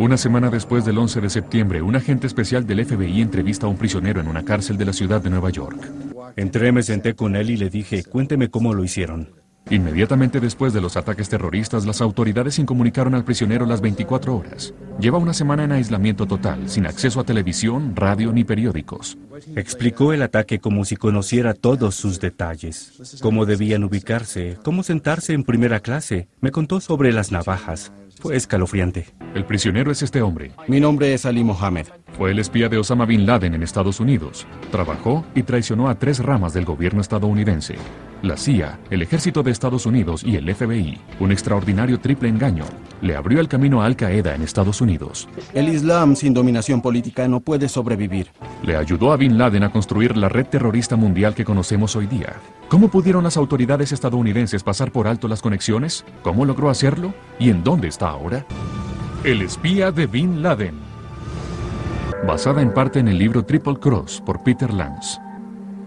Una semana después del 11 de septiembre, un agente especial del FBI entrevista a un prisionero en una cárcel de la ciudad de Nueva York. Entré, me senté con él y le dije, cuénteme cómo lo hicieron. Inmediatamente después de los ataques terroristas, las autoridades incomunicaron al prisionero las 24 horas. Lleva una semana en aislamiento total, sin acceso a televisión, radio ni periódicos. Explicó el ataque como si conociera todos sus detalles, cómo debían ubicarse, cómo sentarse en primera clase. Me contó sobre las navajas. Fue escalofriante. El prisionero es este hombre. Mi nombre es Ali Mohammed. Fue el espía de Osama Bin Laden en Estados Unidos. Trabajó y traicionó a tres ramas del gobierno estadounidense. La CIA, el Ejército de Estados Unidos y el FBI. Un extraordinario triple engaño. Le abrió el camino a Al Qaeda en Estados Unidos. El Islam sin dominación política no puede sobrevivir. Le ayudó a Bin Laden a construir la red terrorista mundial que conocemos hoy día. ¿Cómo pudieron las autoridades estadounidenses pasar por alto las conexiones? ¿Cómo logró hacerlo? ¿Y en dónde está ahora? El espía de Bin Laden. Basada en parte en el libro Triple Cross por Peter Lance.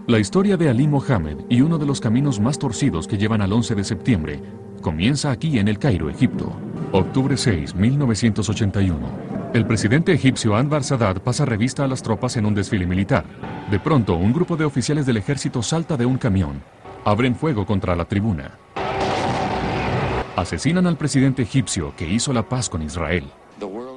La historia de Ali Mohammed y uno de los caminos más torcidos que llevan al 11 de septiembre comienza aquí en el Cairo, Egipto. Octubre 6, 1981. El presidente egipcio Anwar Sadat pasa revista a las tropas en un desfile militar. De pronto, un grupo de oficiales del ejército salta de un camión. Abren fuego contra la tribuna. Asesinan al presidente egipcio que hizo la paz con Israel.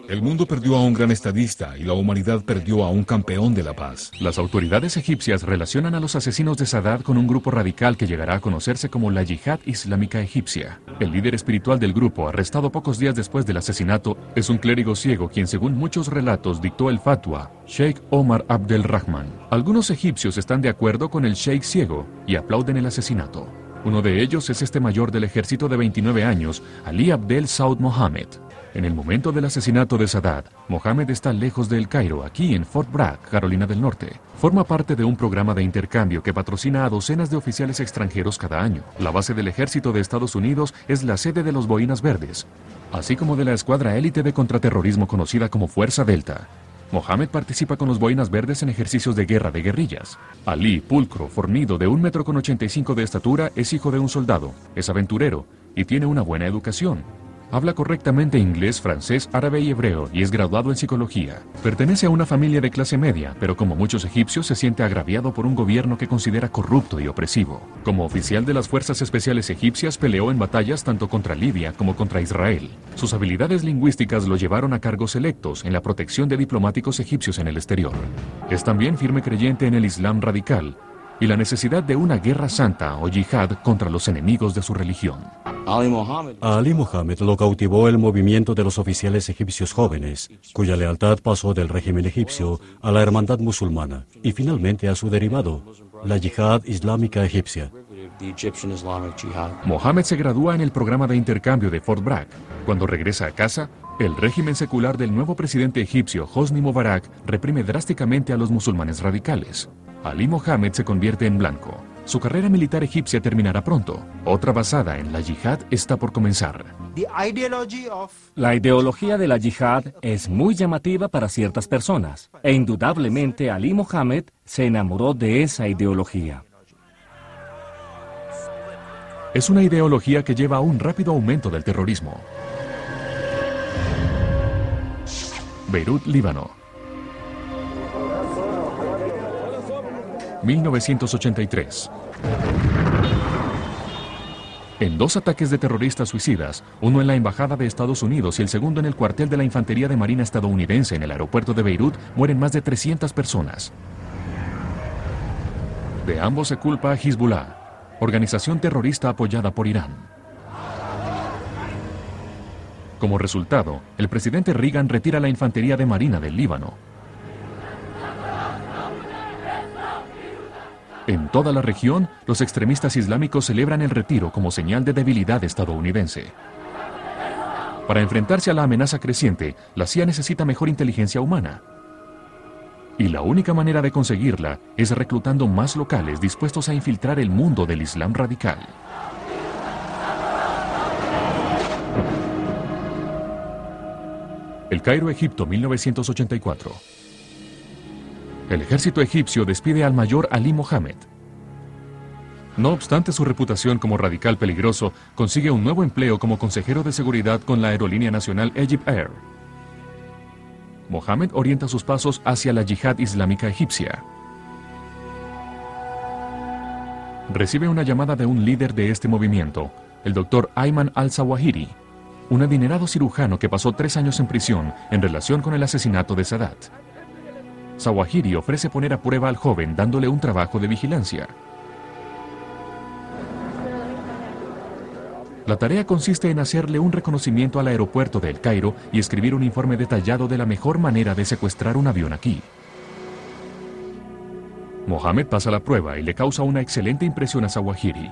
El mundo perdió a un gran estadista y la humanidad perdió a un campeón de la paz. Las autoridades egipcias relacionan a los asesinos de Sadat con un grupo radical que llegará a conocerse como la Yihad Islámica Egipcia. El líder espiritual del grupo, arrestado pocos días después del asesinato, es un clérigo ciego quien según muchos relatos dictó el fatwa, Sheikh Omar Abdel Rahman. Algunos egipcios están de acuerdo con el Sheikh ciego y aplauden el asesinato. Uno de ellos es este mayor del ejército de 29 años, Ali Abdel Saud Mohammed. En el momento del asesinato de Sadat, Mohammed está lejos de El Cairo, aquí en Fort Bragg, Carolina del Norte. Forma parte de un programa de intercambio que patrocina a docenas de oficiales extranjeros cada año. La base del ejército de Estados Unidos es la sede de los Boinas Verdes, así como de la escuadra élite de contraterrorismo conocida como Fuerza Delta. Mohammed participa con los Boinas Verdes en ejercicios de guerra de guerrillas. Ali, pulcro, fornido, de un metro con 85 de estatura, es hijo de un soldado, es aventurero y tiene una buena educación. Habla correctamente inglés, francés, árabe y hebreo y es graduado en psicología. Pertenece a una familia de clase media, pero como muchos egipcios se siente agraviado por un gobierno que considera corrupto y opresivo. Como oficial de las Fuerzas Especiales Egipcias peleó en batallas tanto contra Libia como contra Israel. Sus habilidades lingüísticas lo llevaron a cargos electos en la protección de diplomáticos egipcios en el exterior. Es también firme creyente en el Islam radical y la necesidad de una guerra santa o yihad contra los enemigos de su religión. Ali Mohammed. A Ali Mohammed lo cautivó el movimiento de los oficiales egipcios jóvenes, cuya lealtad pasó del régimen egipcio a la hermandad musulmana y finalmente a su derivado, la yihad islámica egipcia. Mohammed se gradúa en el programa de intercambio de Fort Bragg. Cuando regresa a casa, el régimen secular del nuevo presidente egipcio Hosni Mubarak reprime drásticamente a los musulmanes radicales. Ali Mohammed se convierte en blanco. Su carrera militar egipcia terminará pronto. Otra basada en la yihad está por comenzar. La ideología de la yihad es muy llamativa para ciertas personas, e indudablemente Ali Mohammed se enamoró de esa ideología. Es una ideología que lleva a un rápido aumento del terrorismo. Beirut, Líbano. 1983. En dos ataques de terroristas suicidas, uno en la Embajada de Estados Unidos y el segundo en el cuartel de la Infantería de Marina estadounidense en el aeropuerto de Beirut, mueren más de 300 personas. De ambos se culpa a Hezbollah, organización terrorista apoyada por Irán. Como resultado, el presidente Reagan retira la Infantería de Marina del Líbano. En toda la región, los extremistas islámicos celebran el retiro como señal de debilidad estadounidense. Para enfrentarse a la amenaza creciente, la CIA necesita mejor inteligencia humana. Y la única manera de conseguirla es reclutando más locales dispuestos a infiltrar el mundo del Islam radical. El Cairo, Egipto, 1984. El ejército egipcio despide al mayor Ali Mohammed. No obstante su reputación como radical peligroso, consigue un nuevo empleo como consejero de seguridad con la aerolínea nacional Egypt Air. Mohammed orienta sus pasos hacia la yihad islámica egipcia. Recibe una llamada de un líder de este movimiento, el doctor Ayman al-Zawahiri, un adinerado cirujano que pasó tres años en prisión en relación con el asesinato de Sadat. Zawahiri ofrece poner a prueba al joven dándole un trabajo de vigilancia. La tarea consiste en hacerle un reconocimiento al aeropuerto de El Cairo y escribir un informe detallado de la mejor manera de secuestrar un avión aquí. Mohammed pasa la prueba y le causa una excelente impresión a Zawahiri.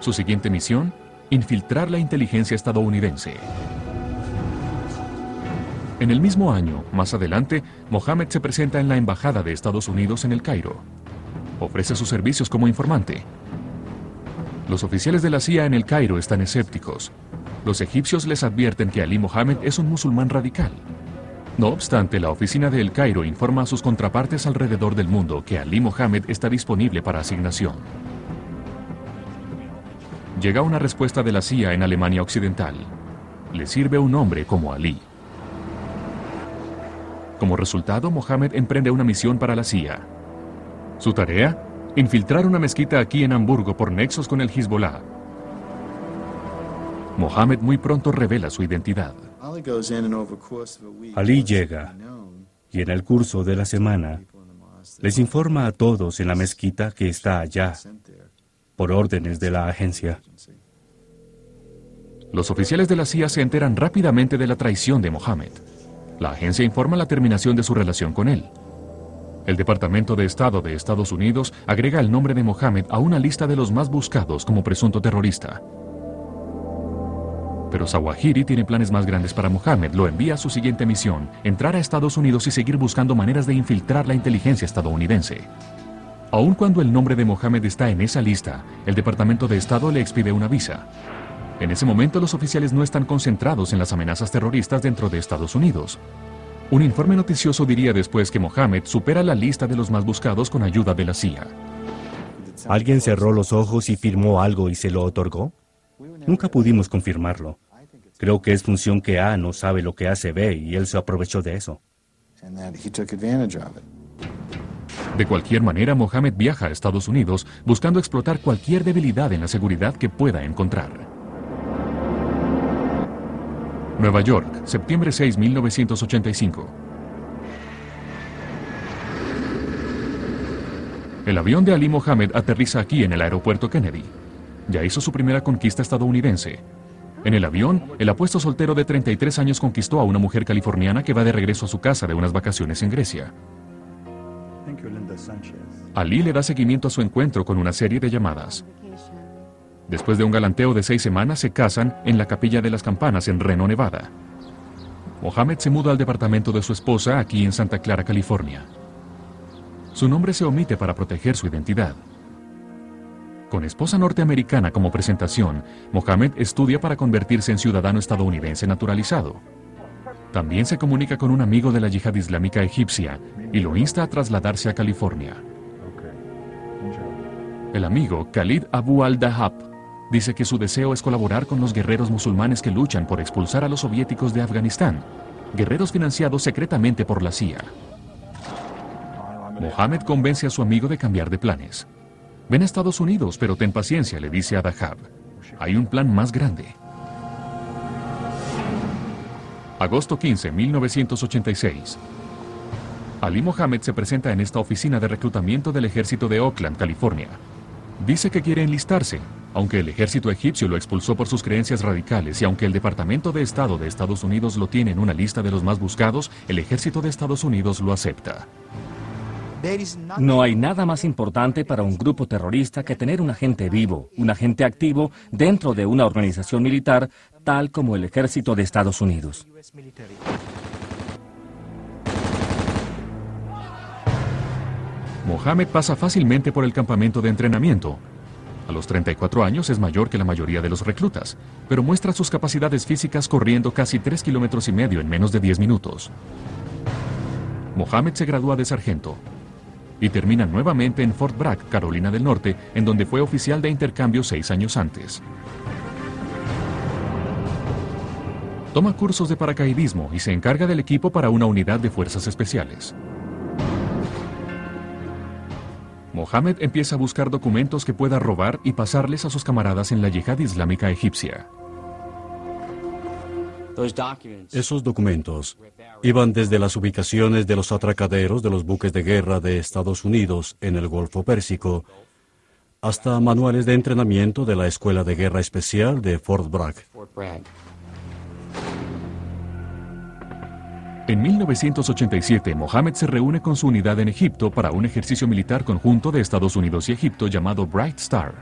Su siguiente misión, infiltrar la inteligencia estadounidense. En el mismo año, más adelante, Mohammed se presenta en la Embajada de Estados Unidos en El Cairo. Ofrece sus servicios como informante los oficiales de la CIA en el Cairo están escépticos. Los egipcios les advierten que Ali Mohammed es un musulmán radical. No obstante, la oficina de El Cairo informa a sus contrapartes alrededor del mundo que Ali Mohammed está disponible para asignación. Llega una respuesta de la CIA en Alemania Occidental. Le sirve un hombre como Ali. Como resultado, Mohammed emprende una misión para la CIA. Su tarea, infiltrar una mezquita aquí en Hamburgo por nexos con el Hezbollah. Mohammed muy pronto revela su identidad. Ali llega y en el curso de la semana les informa a todos en la mezquita que está allá, por órdenes de la agencia. Los oficiales de la CIA se enteran rápidamente de la traición de Mohammed. La agencia informa la terminación de su relación con él. El Departamento de Estado de Estados Unidos agrega el nombre de Mohammed a una lista de los más buscados como presunto terrorista. Pero Zawahiri tiene planes más grandes para Mohammed. Lo envía a su siguiente misión, entrar a Estados Unidos y seguir buscando maneras de infiltrar la inteligencia estadounidense. Aun cuando el nombre de Mohammed está en esa lista, el Departamento de Estado le expide una visa. En ese momento los oficiales no están concentrados en las amenazas terroristas dentro de Estados Unidos. Un informe noticioso diría después que Mohammed supera la lista de los más buscados con ayuda de la CIA. ¿Alguien cerró los ojos y firmó algo y se lo otorgó? Nunca pudimos confirmarlo. Creo que es función que A no sabe lo que hace B y él se aprovechó de eso. De cualquier manera, Mohammed viaja a Estados Unidos buscando explotar cualquier debilidad en la seguridad que pueda encontrar. Nueva York, septiembre 6, 1985. El avión de Ali Mohammed aterriza aquí en el aeropuerto Kennedy. Ya hizo su primera conquista estadounidense. En el avión, el apuesto soltero de 33 años conquistó a una mujer californiana que va de regreso a su casa de unas vacaciones en Grecia. Ali le da seguimiento a su encuentro con una serie de llamadas. Después de un galanteo de seis semanas, se casan en la Capilla de las Campanas en Reno, Nevada. Mohammed se muda al departamento de su esposa aquí en Santa Clara, California. Su nombre se omite para proteger su identidad. Con esposa norteamericana como presentación, Mohammed estudia para convertirse en ciudadano estadounidense naturalizado. También se comunica con un amigo de la yihad islámica egipcia y lo insta a trasladarse a California. El amigo Khalid Abu al-Dahab Dice que su deseo es colaborar con los guerreros musulmanes que luchan por expulsar a los soviéticos de Afganistán, guerreros financiados secretamente por la CIA. Mohammed convence a su amigo de cambiar de planes. Ven a Estados Unidos, pero ten paciencia, le dice a Dahab. Hay un plan más grande. Agosto 15, 1986. Ali Mohammed se presenta en esta oficina de reclutamiento del ejército de Oakland, California. Dice que quiere enlistarse, aunque el ejército egipcio lo expulsó por sus creencias radicales y aunque el Departamento de Estado de Estados Unidos lo tiene en una lista de los más buscados, el ejército de Estados Unidos lo acepta. No hay nada más importante para un grupo terrorista que tener un agente vivo, un agente activo dentro de una organización militar tal como el ejército de Estados Unidos. Mohammed pasa fácilmente por el campamento de entrenamiento. A los 34 años es mayor que la mayoría de los reclutas, pero muestra sus capacidades físicas corriendo casi 3 kilómetros y medio en menos de 10 minutos. Mohammed se gradúa de sargento y termina nuevamente en Fort Bragg, Carolina del Norte, en donde fue oficial de intercambio seis años antes. Toma cursos de paracaidismo y se encarga del equipo para una unidad de fuerzas especiales. Mohammed empieza a buscar documentos que pueda robar y pasarles a sus camaradas en la yihad islámica egipcia. Esos documentos iban desde las ubicaciones de los atracaderos de los buques de guerra de Estados Unidos en el Golfo Pérsico hasta manuales de entrenamiento de la Escuela de Guerra Especial de Fort Bragg. En 1987, Mohammed se reúne con su unidad en Egipto para un ejercicio militar conjunto de Estados Unidos y Egipto llamado Bright Star.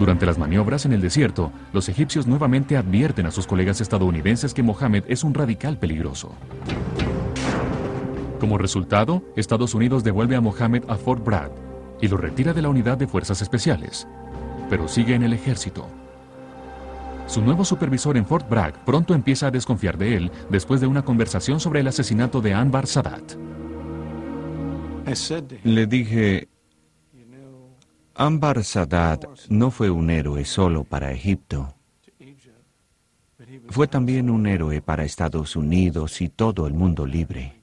Durante las maniobras en el desierto, los egipcios nuevamente advierten a sus colegas estadounidenses que Mohammed es un radical peligroso. Como resultado, Estados Unidos devuelve a Mohammed a Fort Bragg y lo retira de la unidad de fuerzas especiales, pero sigue en el ejército. Su nuevo supervisor en Fort Bragg pronto empieza a desconfiar de él después de una conversación sobre el asesinato de Anbar Sadat. Le dije, Anbar Sadat no fue un héroe solo para Egipto. Fue también un héroe para Estados Unidos y todo el mundo libre.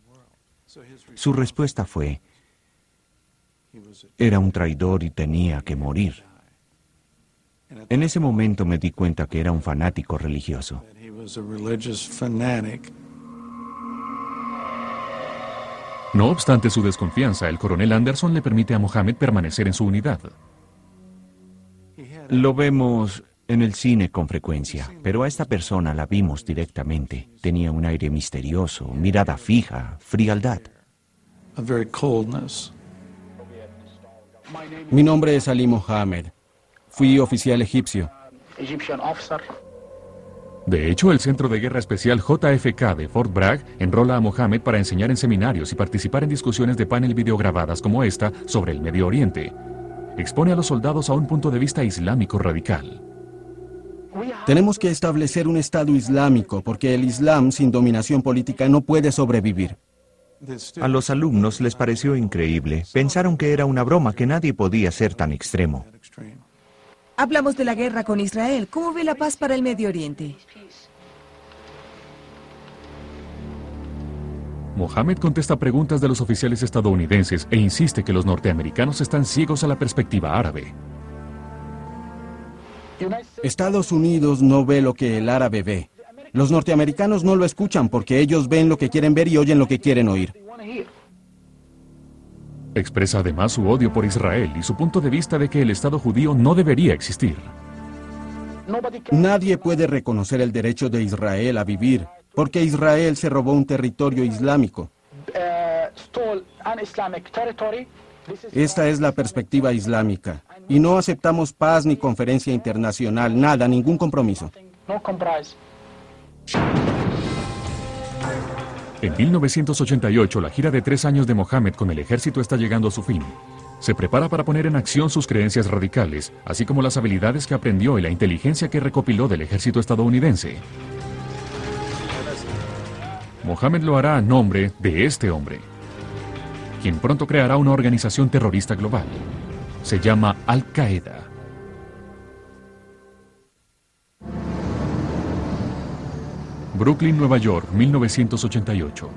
Su respuesta fue, era un traidor y tenía que morir. En ese momento me di cuenta que era un fanático religioso. No obstante su desconfianza, el coronel Anderson le permite a Mohammed permanecer en su unidad. Lo vemos en el cine con frecuencia, pero a esta persona la vimos directamente. Tenía un aire misterioso, mirada fija, frialdad. Mi nombre es Ali Mohammed. Fui oficial egipcio. De hecho, el Centro de Guerra Especial JFK de Fort Bragg enrola a Mohammed para enseñar en seminarios y participar en discusiones de panel videograbadas como esta sobre el Medio Oriente. Expone a los soldados a un punto de vista islámico radical. Tenemos que establecer un Estado islámico porque el Islam sin dominación política no puede sobrevivir. A los alumnos les pareció increíble. Pensaron que era una broma, que nadie podía ser tan extremo. Hablamos de la guerra con Israel. ¿Cómo ve la paz para el Medio Oriente? Mohammed contesta preguntas de los oficiales estadounidenses e insiste que los norteamericanos están ciegos a la perspectiva árabe. Estados Unidos no ve lo que el árabe ve. Los norteamericanos no lo escuchan porque ellos ven lo que quieren ver y oyen lo que quieren oír. Expresa además su odio por Israel y su punto de vista de que el Estado judío no debería existir. Nadie puede reconocer el derecho de Israel a vivir, porque Israel se robó un territorio islámico. Esta es la perspectiva islámica, y no aceptamos paz ni conferencia internacional, nada, ningún compromiso. En 1988, la gira de tres años de Mohammed con el ejército está llegando a su fin. Se prepara para poner en acción sus creencias radicales, así como las habilidades que aprendió y la inteligencia que recopiló del ejército estadounidense. Mohammed lo hará a nombre de este hombre, quien pronto creará una organización terrorista global. Se llama Al-Qaeda. Brooklyn, Nueva York, 1988.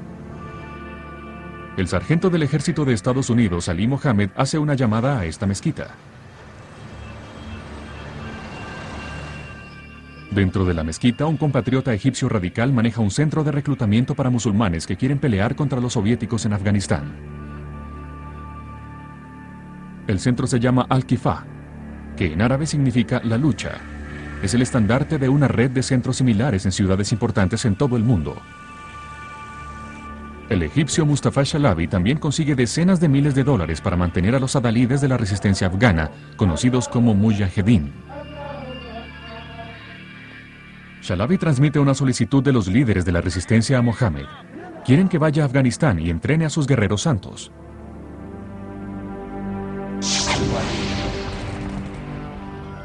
El sargento del ejército de Estados Unidos, Ali Mohammed, hace una llamada a esta mezquita. Dentro de la mezquita, un compatriota egipcio radical maneja un centro de reclutamiento para musulmanes que quieren pelear contra los soviéticos en Afganistán. El centro se llama Al-Kifa, que en árabe significa la lucha, es el estandarte de una red de centros similares en ciudades importantes en todo el mundo. El egipcio Mustafa Shalabi también consigue decenas de miles de dólares para mantener a los adalides de la resistencia afgana, conocidos como mujahedin. Shalabi transmite una solicitud de los líderes de la resistencia a Mohammed. Quieren que vaya a Afganistán y entrene a sus guerreros santos.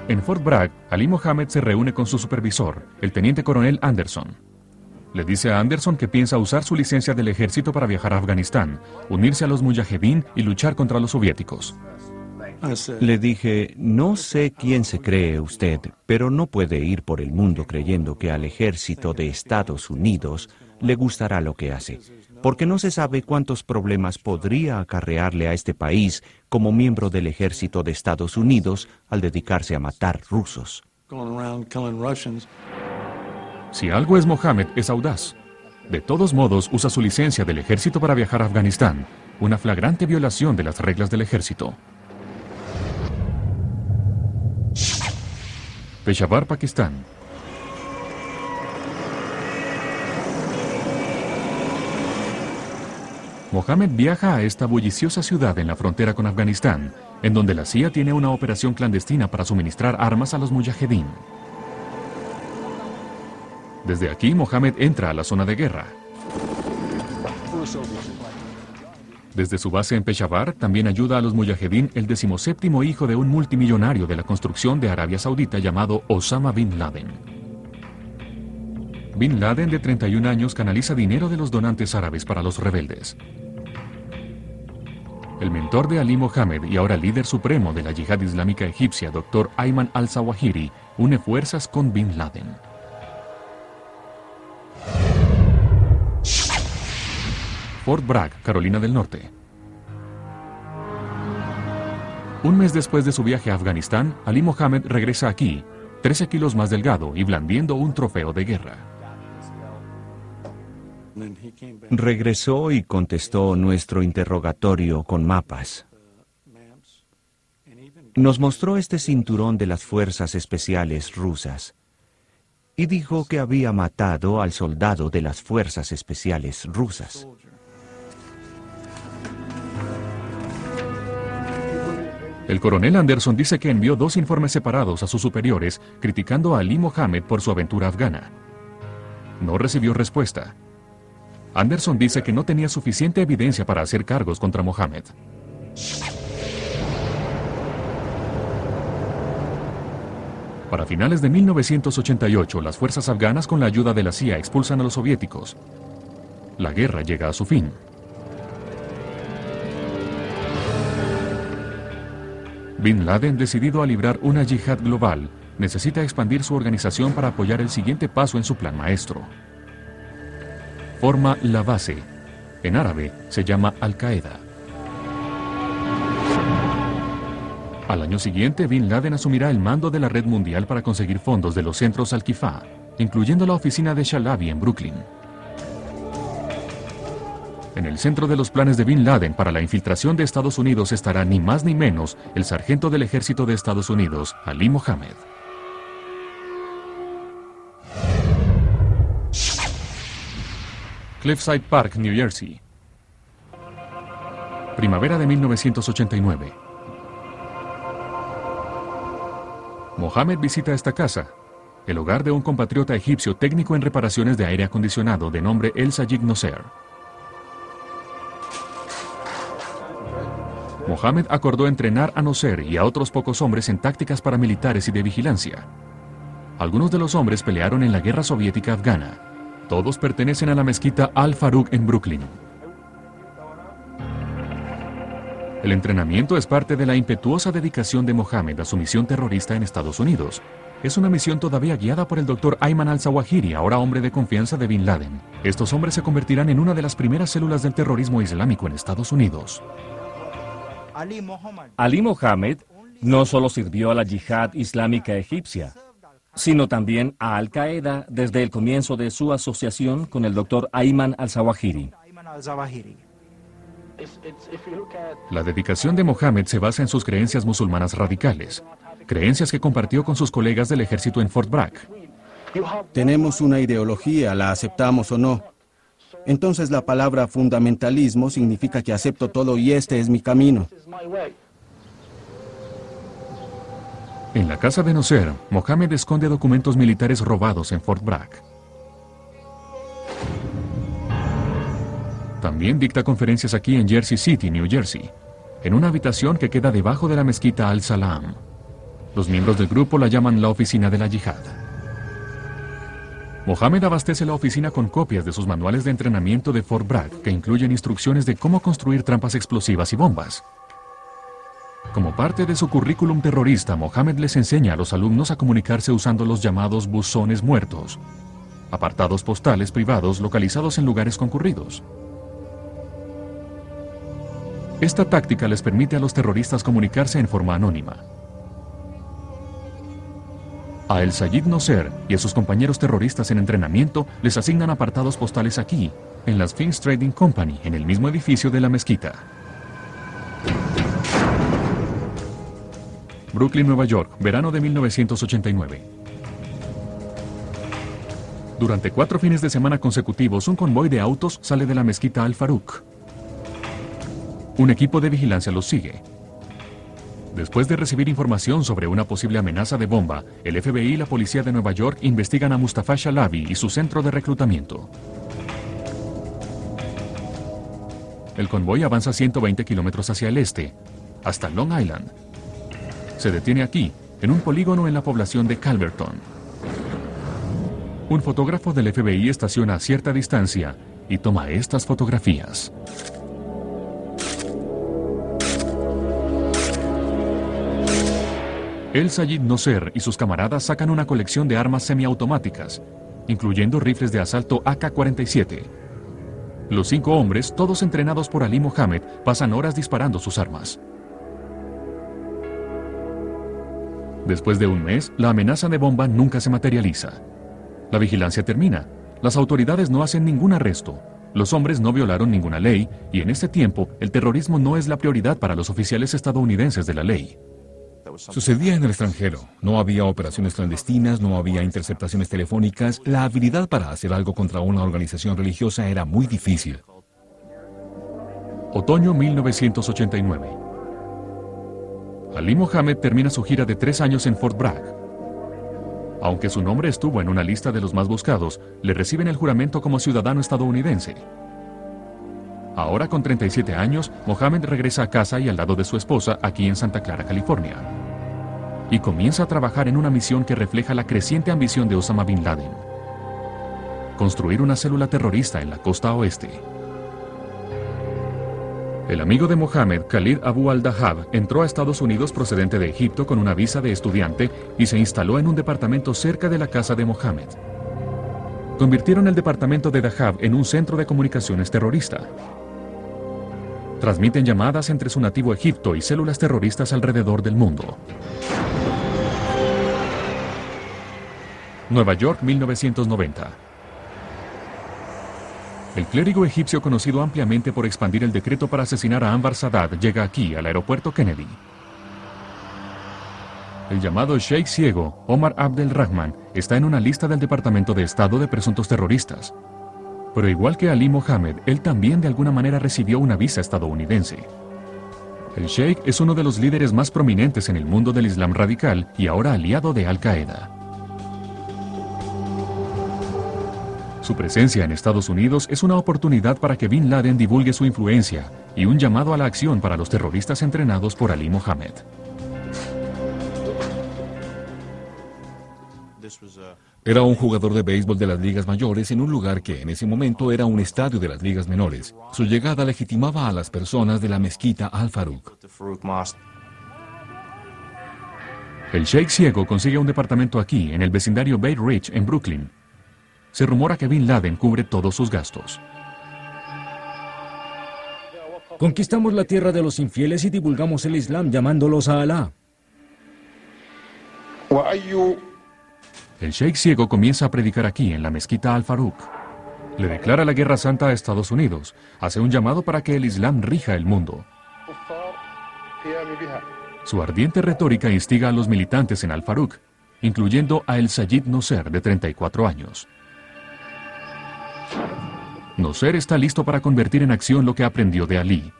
En Fort Bragg, Ali Mohammed se reúne con su supervisor, el teniente coronel Anderson. Le dice a Anderson que piensa usar su licencia del ejército para viajar a Afganistán, unirse a los mujahedin y luchar contra los soviéticos. Le dije, no sé quién se cree usted, pero no puede ir por el mundo creyendo que al ejército de Estados Unidos le gustará lo que hace, porque no se sabe cuántos problemas podría acarrearle a este país como miembro del ejército de Estados Unidos al dedicarse a matar rusos. Si algo es Mohammed, es audaz. De todos modos, usa su licencia del ejército para viajar a Afganistán, una flagrante violación de las reglas del ejército. Peshawar, Pakistán. Mohammed viaja a esta bulliciosa ciudad en la frontera con Afganistán, en donde la CIA tiene una operación clandestina para suministrar armas a los mujahedín. Desde aquí, Mohammed entra a la zona de guerra. Desde su base en Peshawar, también ayuda a los mujahedín el decimoséptimo hijo de un multimillonario de la construcción de Arabia Saudita llamado Osama Bin Laden. Bin Laden, de 31 años, canaliza dinero de los donantes árabes para los rebeldes. El mentor de Ali Mohammed y ahora líder supremo de la yihad islámica egipcia, Dr. Ayman al-Zawahiri, une fuerzas con Bin Laden. Fort Bragg, Carolina del Norte. Un mes después de su viaje a Afganistán, Ali Mohammed regresa aquí, 13 kilos más delgado y blandiendo un trofeo de guerra. Regresó y contestó nuestro interrogatorio con mapas. Nos mostró este cinturón de las fuerzas especiales rusas y dijo que había matado al soldado de las fuerzas especiales rusas. El coronel Anderson dice que envió dos informes separados a sus superiores criticando a Ali Mohammed por su aventura afgana. No recibió respuesta. Anderson dice que no tenía suficiente evidencia para hacer cargos contra Mohammed. Para finales de 1988, las fuerzas afganas con la ayuda de la CIA expulsan a los soviéticos. La guerra llega a su fin. Bin Laden, decidido a librar una yihad global, necesita expandir su organización para apoyar el siguiente paso en su plan maestro. Forma la base. En árabe se llama Al-Qaeda. Al año siguiente, Bin Laden asumirá el mando de la red mundial para conseguir fondos de los centros Al-Kifa, incluyendo la oficina de Shalabi en Brooklyn. En el centro de los planes de Bin Laden para la infiltración de Estados Unidos estará ni más ni menos el sargento del ejército de Estados Unidos, Ali Mohammed. Cliffside Park, New Jersey. Primavera de 1989. Mohammed visita esta casa, el hogar de un compatriota egipcio técnico en reparaciones de aire acondicionado de nombre El Sajid Noser. Mohammed acordó entrenar a Noser y a otros pocos hombres en tácticas paramilitares y de vigilancia. Algunos de los hombres pelearon en la guerra soviética afgana. Todos pertenecen a la mezquita Al-Farouk en Brooklyn. El entrenamiento es parte de la impetuosa dedicación de Mohammed a su misión terrorista en Estados Unidos. Es una misión todavía guiada por el doctor Ayman al-Zawahiri, ahora hombre de confianza de Bin Laden. Estos hombres se convertirán en una de las primeras células del terrorismo islámico en Estados Unidos. Ali Mohammed no solo sirvió a la yihad islámica egipcia, sino también a Al Qaeda desde el comienzo de su asociación con el doctor Ayman al-Zawahiri. La dedicación de Mohammed se basa en sus creencias musulmanas radicales, creencias que compartió con sus colegas del ejército en Fort Bragg. Tenemos una ideología, la aceptamos o no. Entonces la palabra fundamentalismo significa que acepto todo y este es mi camino. En la casa de Noser, Mohammed esconde documentos militares robados en Fort Bragg. También dicta conferencias aquí en Jersey City, New Jersey, en una habitación que queda debajo de la mezquita Al-Salam. Los miembros del grupo la llaman la oficina de la yihad. Mohammed abastece la oficina con copias de sus manuales de entrenamiento de Fort Bragg, que incluyen instrucciones de cómo construir trampas explosivas y bombas. Como parte de su currículum terrorista, Mohammed les enseña a los alumnos a comunicarse usando los llamados buzones muertos, apartados postales privados localizados en lugares concurridos. Esta táctica les permite a los terroristas comunicarse en forma anónima. A El Sayid Noser y a sus compañeros terroristas en entrenamiento les asignan apartados postales aquí, en las Sphinx Trading Company, en el mismo edificio de la mezquita. Brooklyn, Nueva York, verano de 1989. Durante cuatro fines de semana consecutivos, un convoy de autos sale de la mezquita Al Farouk. Un equipo de vigilancia los sigue. Después de recibir información sobre una posible amenaza de bomba, el FBI y la policía de Nueva York investigan a Mustafa Shalabi y su centro de reclutamiento. El convoy avanza 120 kilómetros hacia el este, hasta Long Island. Se detiene aquí, en un polígono en la población de Calverton. Un fotógrafo del FBI estaciona a cierta distancia y toma estas fotografías. El Sayid Noser y sus camaradas sacan una colección de armas semiautomáticas, incluyendo rifles de asalto AK-47. Los cinco hombres, todos entrenados por Ali Mohammed, pasan horas disparando sus armas. Después de un mes, la amenaza de bomba nunca se materializa. La vigilancia termina. Las autoridades no hacen ningún arresto. Los hombres no violaron ninguna ley y en este tiempo el terrorismo no es la prioridad para los oficiales estadounidenses de la ley. Sucedía en el extranjero. No había operaciones clandestinas, no había interceptaciones telefónicas. La habilidad para hacer algo contra una organización religiosa era muy difícil. Otoño 1989. Ali Mohammed termina su gira de tres años en Fort Bragg. Aunque su nombre estuvo en una lista de los más buscados, le reciben el juramento como ciudadano estadounidense. Ahora con 37 años, Mohammed regresa a casa y al lado de su esposa aquí en Santa Clara, California. Y comienza a trabajar en una misión que refleja la creciente ambición de Osama Bin Laden. Construir una célula terrorista en la costa oeste. El amigo de Mohammed, Khalid Abu al-Dahab, entró a Estados Unidos procedente de Egipto con una visa de estudiante y se instaló en un departamento cerca de la casa de Mohammed. Convirtieron el departamento de Dahab en un centro de comunicaciones terrorista. Transmiten llamadas entre su nativo Egipto y células terroristas alrededor del mundo. Nueva York, 1990. El clérigo egipcio conocido ampliamente por expandir el decreto para asesinar a Anwar Sadat llega aquí, al aeropuerto Kennedy. El llamado Sheikh Ciego, Omar Abdel Rahman, está en una lista del Departamento de Estado de presuntos terroristas. Pero igual que Ali Mohammed, él también de alguna manera recibió una visa estadounidense. El Sheikh es uno de los líderes más prominentes en el mundo del Islam radical y ahora aliado de Al Qaeda. Su presencia en Estados Unidos es una oportunidad para que Bin Laden divulgue su influencia y un llamado a la acción para los terroristas entrenados por Ali Mohammed. Era un jugador de béisbol de las ligas mayores en un lugar que en ese momento era un estadio de las ligas menores. Su llegada legitimaba a las personas de la mezquita Al Farouk. El Sheikh Ciego consigue un departamento aquí, en el vecindario Bay Ridge, en Brooklyn. Se rumora que Bin Laden cubre todos sus gastos. Conquistamos la tierra de los infieles y divulgamos el Islam llamándolos a Alá. El Sheikh Ciego comienza a predicar aquí, en la mezquita Al Farouk. Le declara la guerra santa a Estados Unidos. Hace un llamado para que el Islam rija el mundo. Su ardiente retórica instiga a los militantes en Al Farouk, incluyendo a El Sayid Noser, de 34 años. Noser está listo para convertir en acción lo que aprendió de Ali.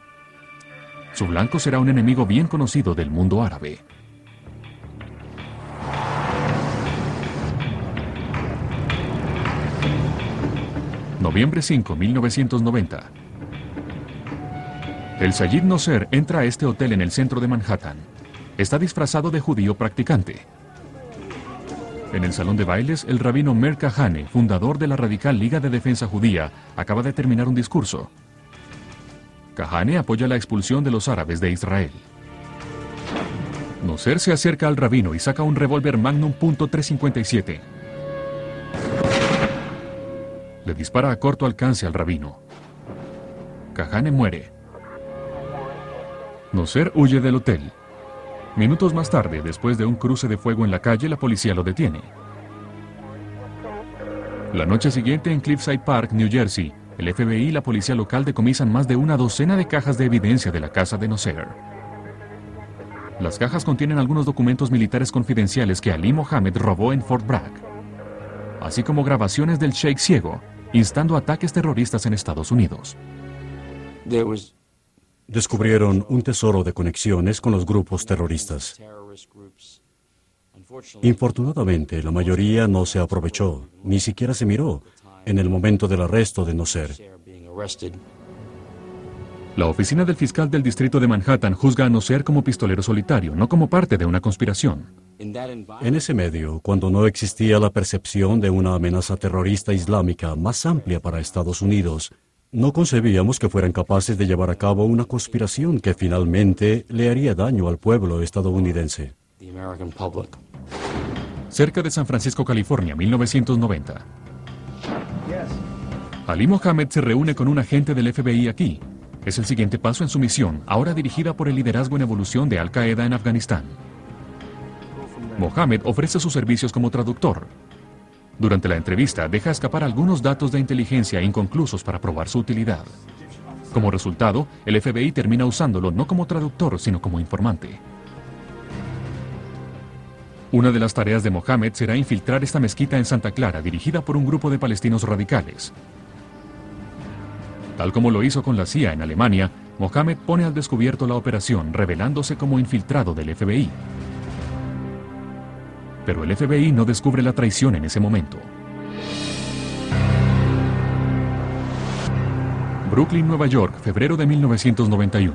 Su blanco será un enemigo bien conocido del mundo árabe. Noviembre 5, 1990. El Sayid Noser entra a este hotel en el centro de Manhattan. Está disfrazado de judío practicante. En el salón de bailes, el rabino Mer Kahane, fundador de la radical Liga de Defensa Judía, acaba de terminar un discurso. Kahane apoya la expulsión de los árabes de Israel. Noser se acerca al rabino y saca un revólver Magnum .357. Le dispara a corto alcance al rabino. Kahane muere. Noser huye del hotel. Minutos más tarde, después de un cruce de fuego en la calle, la policía lo detiene. La noche siguiente en Cliffside Park, New Jersey, el FBI y la policía local decomisan más de una docena de cajas de evidencia de la casa de Noser. Las cajas contienen algunos documentos militares confidenciales que Ali Mohammed robó en Fort Bragg, así como grabaciones del Sheikh ciego, instando ataques terroristas en Estados Unidos. Descubrieron un tesoro de conexiones con los grupos terroristas. Infortunadamente, la mayoría no se aprovechó, ni siquiera se miró en el momento del arresto de Noser. La oficina del fiscal del distrito de Manhattan juzga a Noser como pistolero solitario, no como parte de una conspiración. En ese medio, cuando no existía la percepción de una amenaza terrorista islámica más amplia para Estados Unidos, no concebíamos que fueran capaces de llevar a cabo una conspiración que finalmente le haría daño al pueblo estadounidense. Cerca de San Francisco, California, 1990. Ali Mohammed se reúne con un agente del FBI aquí. Es el siguiente paso en su misión, ahora dirigida por el liderazgo en evolución de Al Qaeda en Afganistán. Mohammed ofrece sus servicios como traductor. Durante la entrevista deja escapar algunos datos de inteligencia inconclusos para probar su utilidad. Como resultado, el FBI termina usándolo no como traductor, sino como informante. Una de las tareas de Mohammed será infiltrar esta mezquita en Santa Clara, dirigida por un grupo de palestinos radicales. Tal como lo hizo con la CIA en Alemania, Mohammed pone al descubierto la operación, revelándose como infiltrado del FBI. Pero el FBI no descubre la traición en ese momento. Brooklyn, Nueva York, febrero de 1991.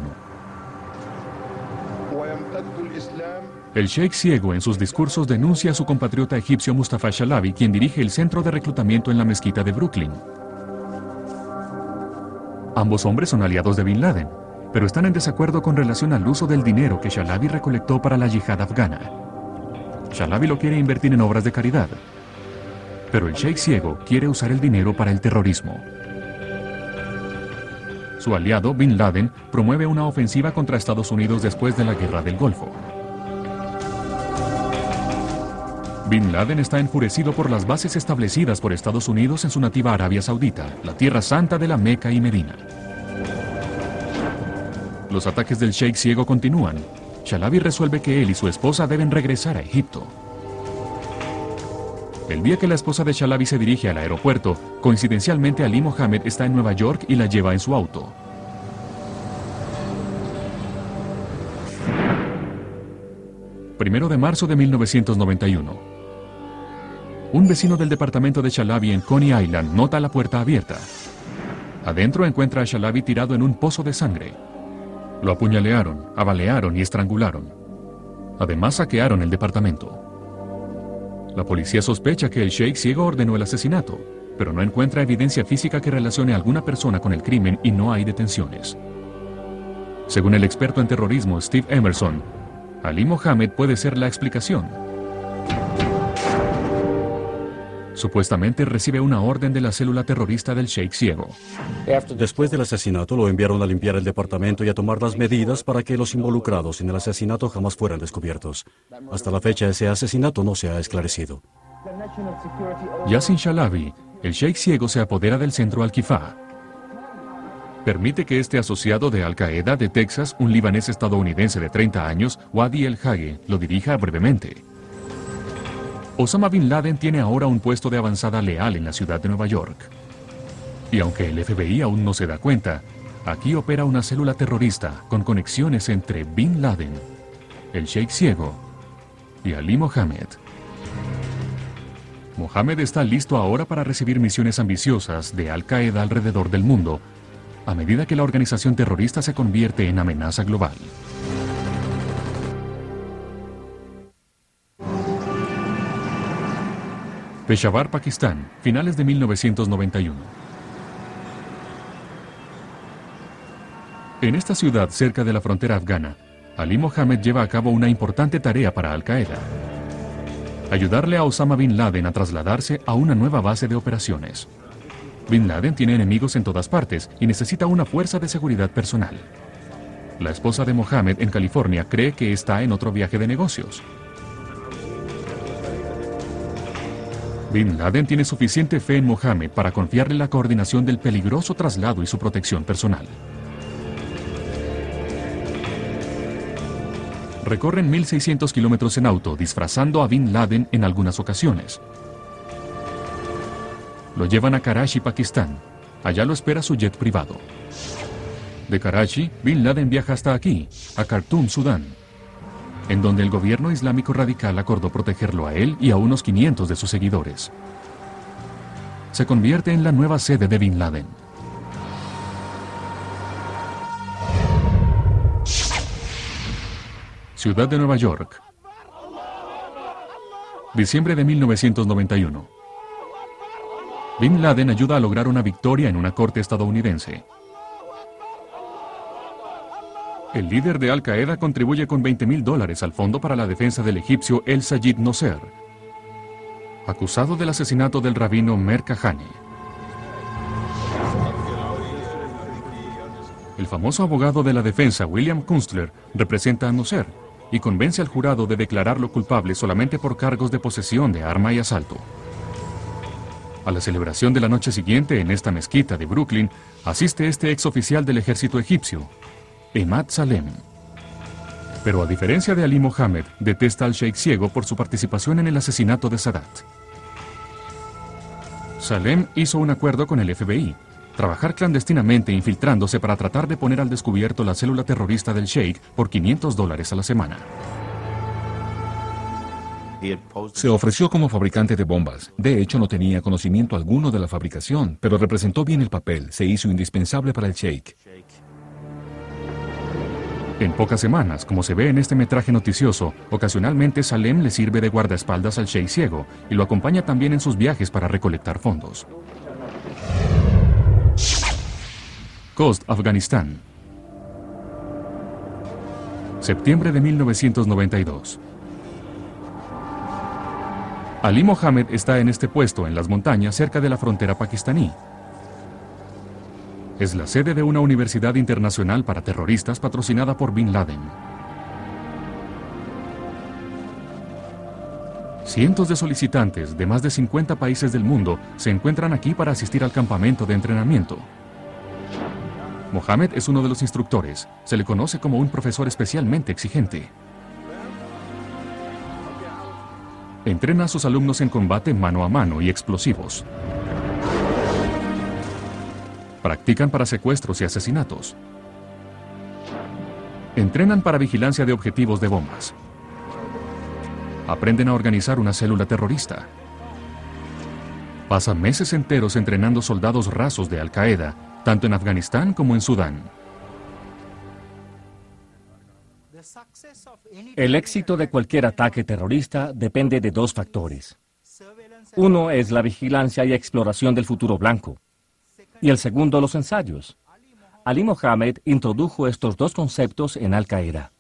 El sheikh ciego en sus discursos denuncia a su compatriota egipcio Mustafa Shalabi, quien dirige el centro de reclutamiento en la mezquita de Brooklyn. Ambos hombres son aliados de Bin Laden, pero están en desacuerdo con relación al uso del dinero que Shalabi recolectó para la yihad afgana. Shalabi lo quiere invertir en obras de caridad, pero el sheikh ciego quiere usar el dinero para el terrorismo. Su aliado, Bin Laden, promueve una ofensiva contra Estados Unidos después de la Guerra del Golfo. Bin Laden está enfurecido por las bases establecidas por Estados Unidos en su nativa Arabia Saudita, la tierra santa de la Meca y Medina. Los ataques del Sheikh ciego continúan. Shalabi resuelve que él y su esposa deben regresar a Egipto. El día que la esposa de Shalabi se dirige al aeropuerto, coincidencialmente Ali Mohammed está en Nueva York y la lleva en su auto. Primero de marzo de 1991. Un vecino del departamento de Shalabi en Coney Island nota la puerta abierta. Adentro encuentra a Shalabi tirado en un pozo de sangre. Lo apuñalearon, abalearon y estrangularon. Además saquearon el departamento. La policía sospecha que el sheikh ciego ordenó el asesinato, pero no encuentra evidencia física que relacione a alguna persona con el crimen y no hay detenciones. Según el experto en terrorismo Steve Emerson, Ali Mohammed puede ser la explicación. Supuestamente recibe una orden de la célula terrorista del Sheikh Ciego. Después del asesinato lo enviaron a limpiar el departamento y a tomar las medidas para que los involucrados en el asesinato jamás fueran descubiertos. Hasta la fecha ese asesinato no se ha esclarecido. Yassin Shalabi, el Sheikh Ciego se apodera del centro Al-Kifah. Permite que este asociado de Al-Qaeda de Texas, un libanés estadounidense de 30 años, Wadi El Hage, lo dirija brevemente. Osama Bin Laden tiene ahora un puesto de avanzada leal en la ciudad de Nueva York. Y aunque el FBI aún no se da cuenta, aquí opera una célula terrorista con conexiones entre Bin Laden, el Sheikh Ciego y Ali Mohammed. Mohammed está listo ahora para recibir misiones ambiciosas de Al Qaeda alrededor del mundo, a medida que la organización terrorista se convierte en amenaza global. Peshawar, Pakistán, finales de 1991. En esta ciudad cerca de la frontera afgana, Ali Mohammed lleva a cabo una importante tarea para Al Qaeda. Ayudarle a Osama Bin Laden a trasladarse a una nueva base de operaciones. Bin Laden tiene enemigos en todas partes y necesita una fuerza de seguridad personal. La esposa de Mohammed en California cree que está en otro viaje de negocios. Bin Laden tiene suficiente fe en Mohammed para confiarle la coordinación del peligroso traslado y su protección personal. Recorren 1.600 kilómetros en auto disfrazando a Bin Laden en algunas ocasiones. Lo llevan a Karachi, Pakistán. Allá lo espera su jet privado. De Karachi, Bin Laden viaja hasta aquí, a Khartoum, Sudán, en donde el gobierno islámico radical acordó protegerlo a él y a unos 500 de sus seguidores. Se convierte en la nueva sede de Bin Laden. Ciudad de Nueva York. Diciembre de 1991. Bin Laden ayuda a lograr una victoria en una corte estadounidense. El líder de Al Qaeda contribuye con 20 mil dólares al fondo para la defensa del egipcio El Sayid Nosser, acusado del asesinato del rabino Mer Kahane. El famoso abogado de la defensa William Kunstler representa a Nosser y convence al jurado de declararlo culpable solamente por cargos de posesión de arma y asalto. A la celebración de la noche siguiente en esta mezquita de Brooklyn asiste este ex oficial del ejército egipcio, Emad Salem. Pero a diferencia de Ali Mohammed, detesta al sheikh ciego por su participación en el asesinato de Sadat. Salem hizo un acuerdo con el FBI, trabajar clandestinamente infiltrándose para tratar de poner al descubierto la célula terrorista del sheikh por 500 dólares a la semana. Se ofreció como fabricante de bombas. De hecho, no tenía conocimiento alguno de la fabricación, pero representó bien el papel. Se hizo indispensable para el sheikh. En pocas semanas, como se ve en este metraje noticioso, ocasionalmente Salem le sirve de guardaespaldas al Sheikh ciego y lo acompaña también en sus viajes para recolectar fondos. Coast, Afganistán. Septiembre de 1992. Ali Mohammed está en este puesto en las montañas cerca de la frontera pakistaní, es la sede de una universidad internacional para terroristas patrocinada por Bin Laden. Cientos de solicitantes de más de 50 países del mundo se encuentran aquí para asistir al campamento de entrenamiento. Mohamed es uno de los instructores. Se le conoce como un profesor especialmente exigente. Entrena a sus alumnos en combate mano a mano y explosivos. Practican para secuestros y asesinatos. Entrenan para vigilancia de objetivos de bombas. Aprenden a organizar una célula terrorista. Pasan meses enteros entrenando soldados rasos de Al Qaeda, tanto en Afganistán como en Sudán. El éxito de cualquier ataque terrorista depende de dos factores. Uno es la vigilancia y exploración del futuro blanco y el segundo los ensayos. Ali Mohammed introdujo estos dos conceptos en Al Qaeda.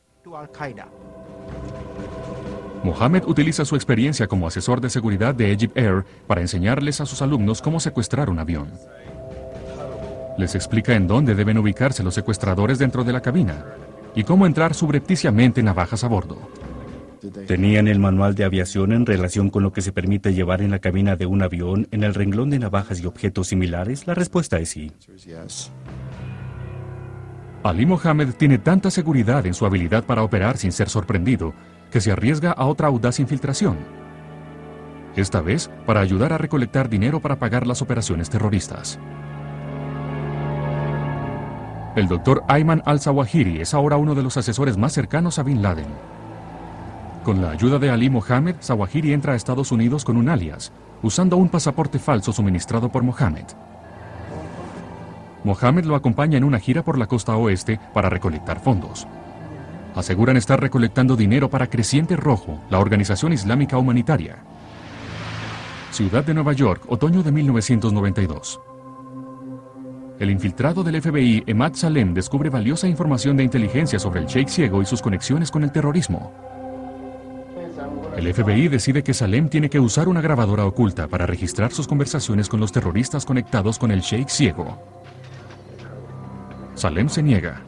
Mohammed utiliza su experiencia como asesor de seguridad de Egypt Air para enseñarles a sus alumnos cómo secuestrar un avión. Les explica en dónde deben ubicarse los secuestradores dentro de la cabina y cómo entrar subrepticiamente navajas a bordo. ¿Tenían el manual de aviación en relación con lo que se permite llevar en la cabina de un avión en el renglón de navajas y objetos similares? La respuesta es sí. Ali Mohammed tiene tanta seguridad en su habilidad para operar sin ser sorprendido que se arriesga a otra audaz infiltración. Esta vez para ayudar a recolectar dinero para pagar las operaciones terroristas. El doctor Ayman al-Zawahiri es ahora uno de los asesores más cercanos a Bin Laden. Con la ayuda de Ali Mohammed, Zawahiri entra a Estados Unidos con un alias, usando un pasaporte falso suministrado por Mohammed. Mohammed lo acompaña en una gira por la costa oeste para recolectar fondos. Aseguran estar recolectando dinero para Creciente Rojo, la organización islámica humanitaria. Ciudad de Nueva York, otoño de 1992. El infiltrado del FBI, Emad Salem, descubre valiosa información de inteligencia sobre el Sheikh ciego y sus conexiones con el terrorismo. El FBI decide que Salem tiene que usar una grabadora oculta para registrar sus conversaciones con los terroristas conectados con el Sheikh ciego. Salem se niega.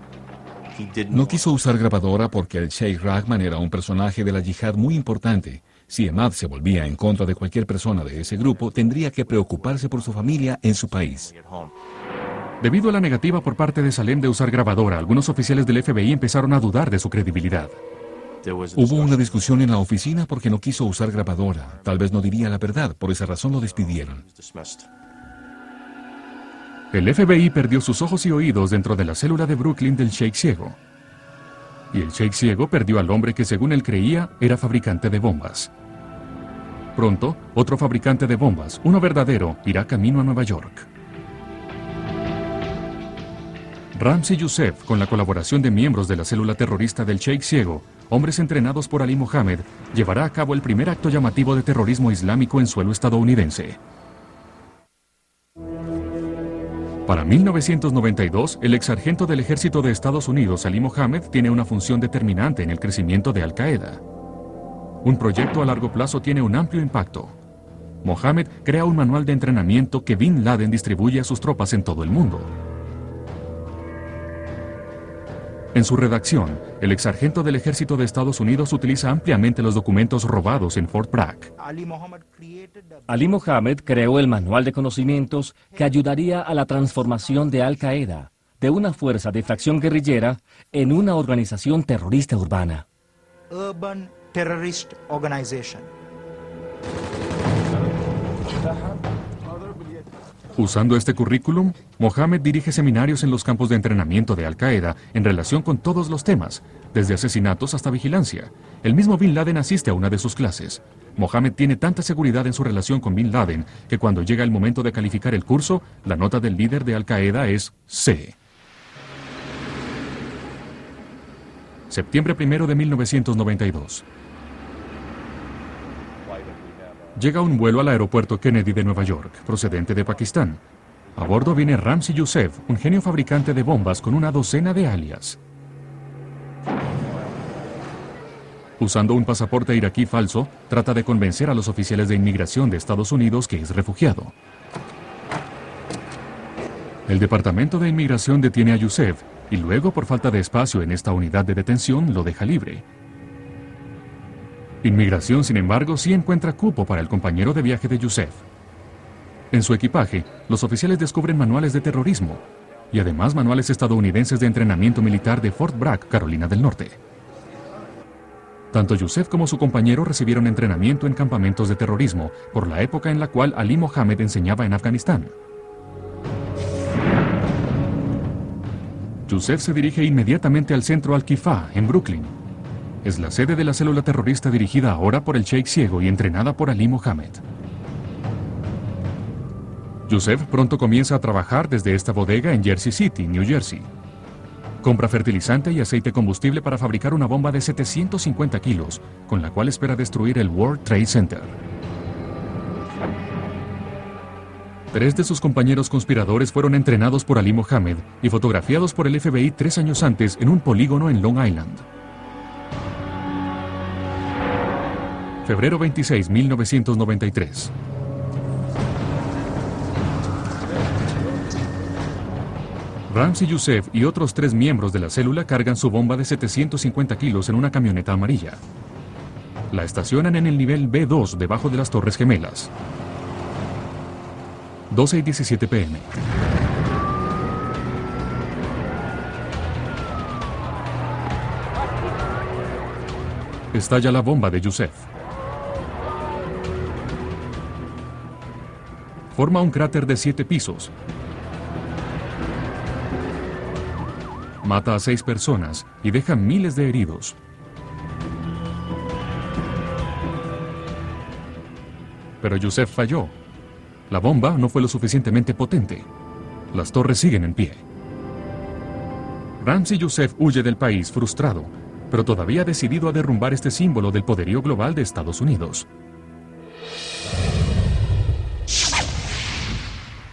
No quiso usar grabadora porque el Sheikh Rahman era un personaje de la yihad muy importante. Si Emad se volvía en contra de cualquier persona de ese grupo, tendría que preocuparse por su familia en su país. Debido a la negativa por parte de Salem de usar grabadora, algunos oficiales del FBI empezaron a dudar de su credibilidad. Hubo una discusión en la oficina porque no quiso usar grabadora. Tal vez no diría la verdad, por esa razón lo despidieron. El FBI perdió sus ojos y oídos dentro de la célula de Brooklyn del Sheikh Ciego. Y el Sheikh Ciego perdió al hombre que según él creía era fabricante de bombas. Pronto, otro fabricante de bombas, uno verdadero, irá camino a Nueva York. Ramsey Youssef, con la colaboración de miembros de la célula terrorista del Sheikh Ciego, hombres entrenados por Ali Mohammed, llevará a cabo el primer acto llamativo de terrorismo islámico en suelo estadounidense. Para 1992, el ex sargento del ejército de Estados Unidos, Ali Mohammed, tiene una función determinante en el crecimiento de Al Qaeda. Un proyecto a largo plazo tiene un amplio impacto. Mohammed crea un manual de entrenamiento que Bin Laden distribuye a sus tropas en todo el mundo. En su redacción, el ex sargento del ejército de Estados Unidos utiliza ampliamente los documentos robados en Fort Bragg. Ali Mohammed creó el manual de conocimientos que ayudaría a la transformación de Al Qaeda, de una fuerza de facción guerrillera, en una organización terrorista urbana. Urban Terrorist Organization. Usando este currículum, Mohammed dirige seminarios en los campos de entrenamiento de Al Qaeda en relación con todos los temas, desde asesinatos hasta vigilancia. El mismo Bin Laden asiste a una de sus clases. Mohammed tiene tanta seguridad en su relación con Bin Laden que cuando llega el momento de calificar el curso, la nota del líder de Al Qaeda es C. Septiembre 1 de 1992. Llega un vuelo al aeropuerto Kennedy de Nueva York, procedente de Pakistán. A bordo viene Ramsey Youssef, un genio fabricante de bombas con una docena de alias. Usando un pasaporte iraquí falso, trata de convencer a los oficiales de inmigración de Estados Unidos que es refugiado. El Departamento de Inmigración detiene a Youssef y luego, por falta de espacio en esta unidad de detención, lo deja libre. Inmigración, sin embargo, sí encuentra cupo para el compañero de viaje de Youssef. En su equipaje, los oficiales descubren manuales de terrorismo y además manuales estadounidenses de entrenamiento militar de Fort Bragg, Carolina del Norte. Tanto Youssef como su compañero recibieron entrenamiento en campamentos de terrorismo por la época en la cual Ali Mohammed enseñaba en Afganistán. Youssef se dirige inmediatamente al centro Al-Kifa, en Brooklyn, es la sede de la célula terrorista dirigida ahora por el Sheikh ciego y entrenada por Ali Mohammed. Youssef pronto comienza a trabajar desde esta bodega en Jersey City, New Jersey. Compra fertilizante y aceite combustible para fabricar una bomba de 750 kilos, con la cual espera destruir el World Trade Center. Tres de sus compañeros conspiradores fueron entrenados por Ali Mohammed y fotografiados por el FBI tres años antes en un polígono en Long Island. Febrero 26, 1993. Ramsey Youssef y otros tres miembros de la célula cargan su bomba de 750 kilos en una camioneta amarilla. La estacionan en el nivel B2 debajo de las Torres Gemelas. 12 y 17 pm. Estalla la bomba de Youssef. Forma un cráter de siete pisos. Mata a seis personas y deja miles de heridos. Pero Youssef falló. La bomba no fue lo suficientemente potente. Las torres siguen en pie. Ramsey Youssef huye del país frustrado, pero todavía decidido a derrumbar este símbolo del poderío global de Estados Unidos.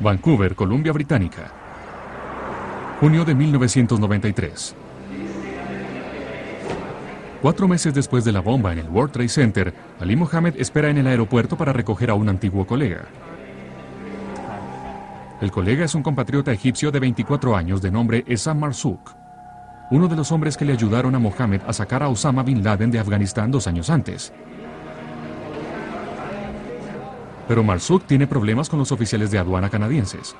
Vancouver, Columbia Británica. Junio de 1993. Cuatro meses después de la bomba en el World Trade Center, Ali Mohammed espera en el aeropuerto para recoger a un antiguo colega. El colega es un compatriota egipcio de 24 años de nombre Esam Marzouk, uno de los hombres que le ayudaron a Mohammed a sacar a Osama Bin Laden de Afganistán dos años antes. Pero Marzouk tiene problemas con los oficiales de aduana canadienses.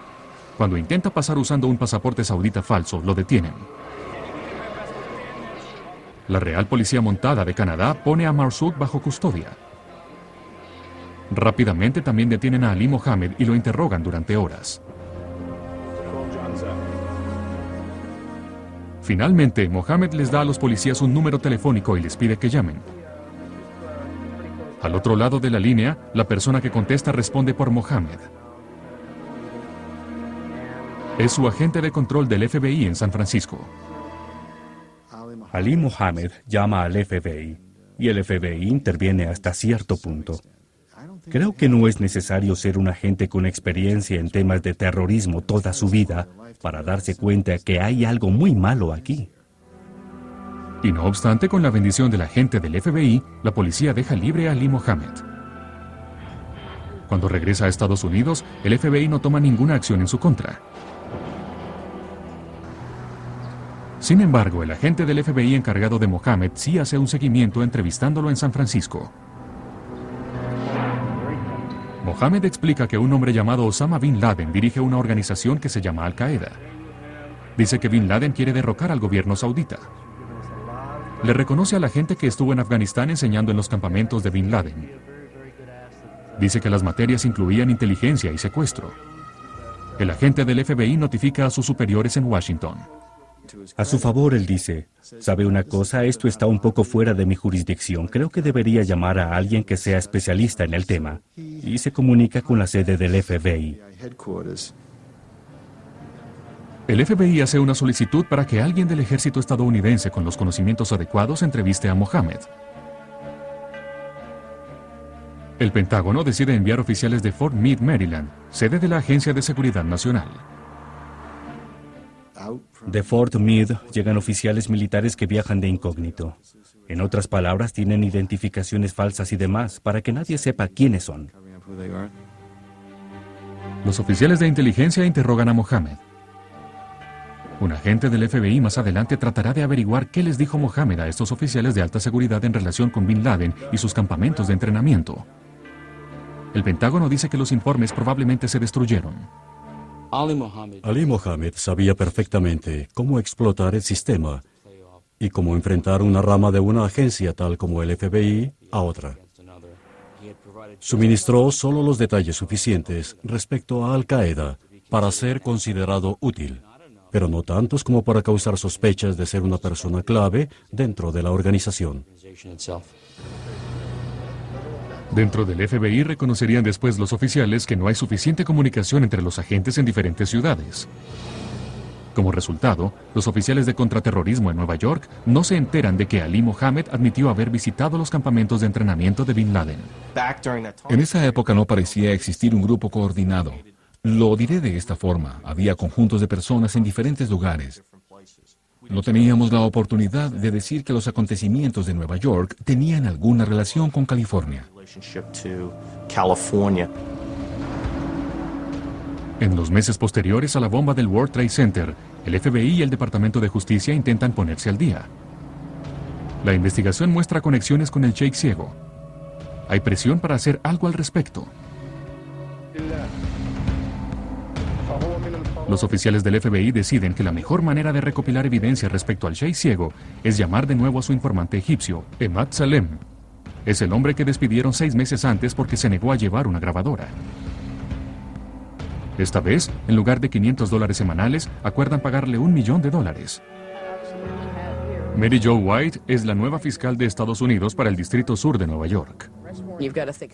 Cuando intenta pasar usando un pasaporte saudita falso, lo detienen. La Real Policía Montada de Canadá pone a Marzouk bajo custodia. Rápidamente también detienen a Ali Mohammed y lo interrogan durante horas. Finalmente, Mohammed les da a los policías un número telefónico y les pide que llamen. Al otro lado de la línea, la persona que contesta responde por Mohammed. Es su agente de control del FBI en San Francisco. Ali Mohammed llama al FBI y el FBI interviene hasta cierto punto. Creo que no es necesario ser un agente con experiencia en temas de terrorismo toda su vida para darse cuenta que hay algo muy malo aquí. Y no obstante, con la bendición del agente del FBI, la policía deja libre a Ali Mohammed. Cuando regresa a Estados Unidos, el FBI no toma ninguna acción en su contra. Sin embargo, el agente del FBI encargado de Mohammed sí hace un seguimiento entrevistándolo en San Francisco. Mohammed explica que un hombre llamado Osama Bin Laden dirige una organización que se llama Al-Qaeda. Dice que Bin Laden quiere derrocar al gobierno saudita. Le reconoce a la gente que estuvo en Afganistán enseñando en los campamentos de Bin Laden. Dice que las materias incluían inteligencia y secuestro. El agente del FBI notifica a sus superiores en Washington. A su favor, él dice, ¿sabe una cosa? Esto está un poco fuera de mi jurisdicción. Creo que debería llamar a alguien que sea especialista en el tema. Y se comunica con la sede del FBI. El FBI hace una solicitud para que alguien del ejército estadounidense con los conocimientos adecuados entreviste a Mohammed. El Pentágono decide enviar oficiales de Fort Meade, Maryland, sede de la Agencia de Seguridad Nacional. De Fort Meade llegan oficiales militares que viajan de incógnito. En otras palabras, tienen identificaciones falsas y demás para que nadie sepa quiénes son. Los oficiales de inteligencia interrogan a Mohammed. Un agente del FBI más adelante tratará de averiguar qué les dijo Mohammed a estos oficiales de alta seguridad en relación con Bin Laden y sus campamentos de entrenamiento. El Pentágono dice que los informes probablemente se destruyeron. Ali Mohammed sabía perfectamente cómo explotar el sistema y cómo enfrentar una rama de una agencia tal como el FBI a otra. Suministró solo los detalles suficientes respecto a Al Qaeda para ser considerado útil, pero no tantos como para causar sospechas de ser una persona clave dentro de la organización. Dentro del FBI reconocerían después los oficiales que no hay suficiente comunicación entre los agentes en diferentes ciudades. Como resultado, los oficiales de contraterrorismo en Nueva York no se enteran de que Ali Mohammed admitió haber visitado los campamentos de entrenamiento de Bin Laden. En esa época no parecía existir un grupo coordinado. Lo diré de esta forma, había conjuntos de personas en diferentes lugares. No teníamos la oportunidad de decir que los acontecimientos de Nueva York tenían alguna relación con California. En los meses posteriores a la bomba del World Trade Center, el FBI y el Departamento de Justicia intentan ponerse al día. La investigación muestra conexiones con el Sheikh ciego. Hay presión para hacer algo al respecto. Los oficiales del FBI deciden que la mejor manera de recopilar evidencia respecto al Sheikh ciego es llamar de nuevo a su informante egipcio, Emad Salem. Es el hombre que despidieron seis meses antes porque se negó a llevar una grabadora. Esta vez, en lugar de 500 dólares semanales, acuerdan pagarle un millón de dólares. Mary Jo White es la nueva fiscal de Estados Unidos para el Distrito Sur de Nueva York.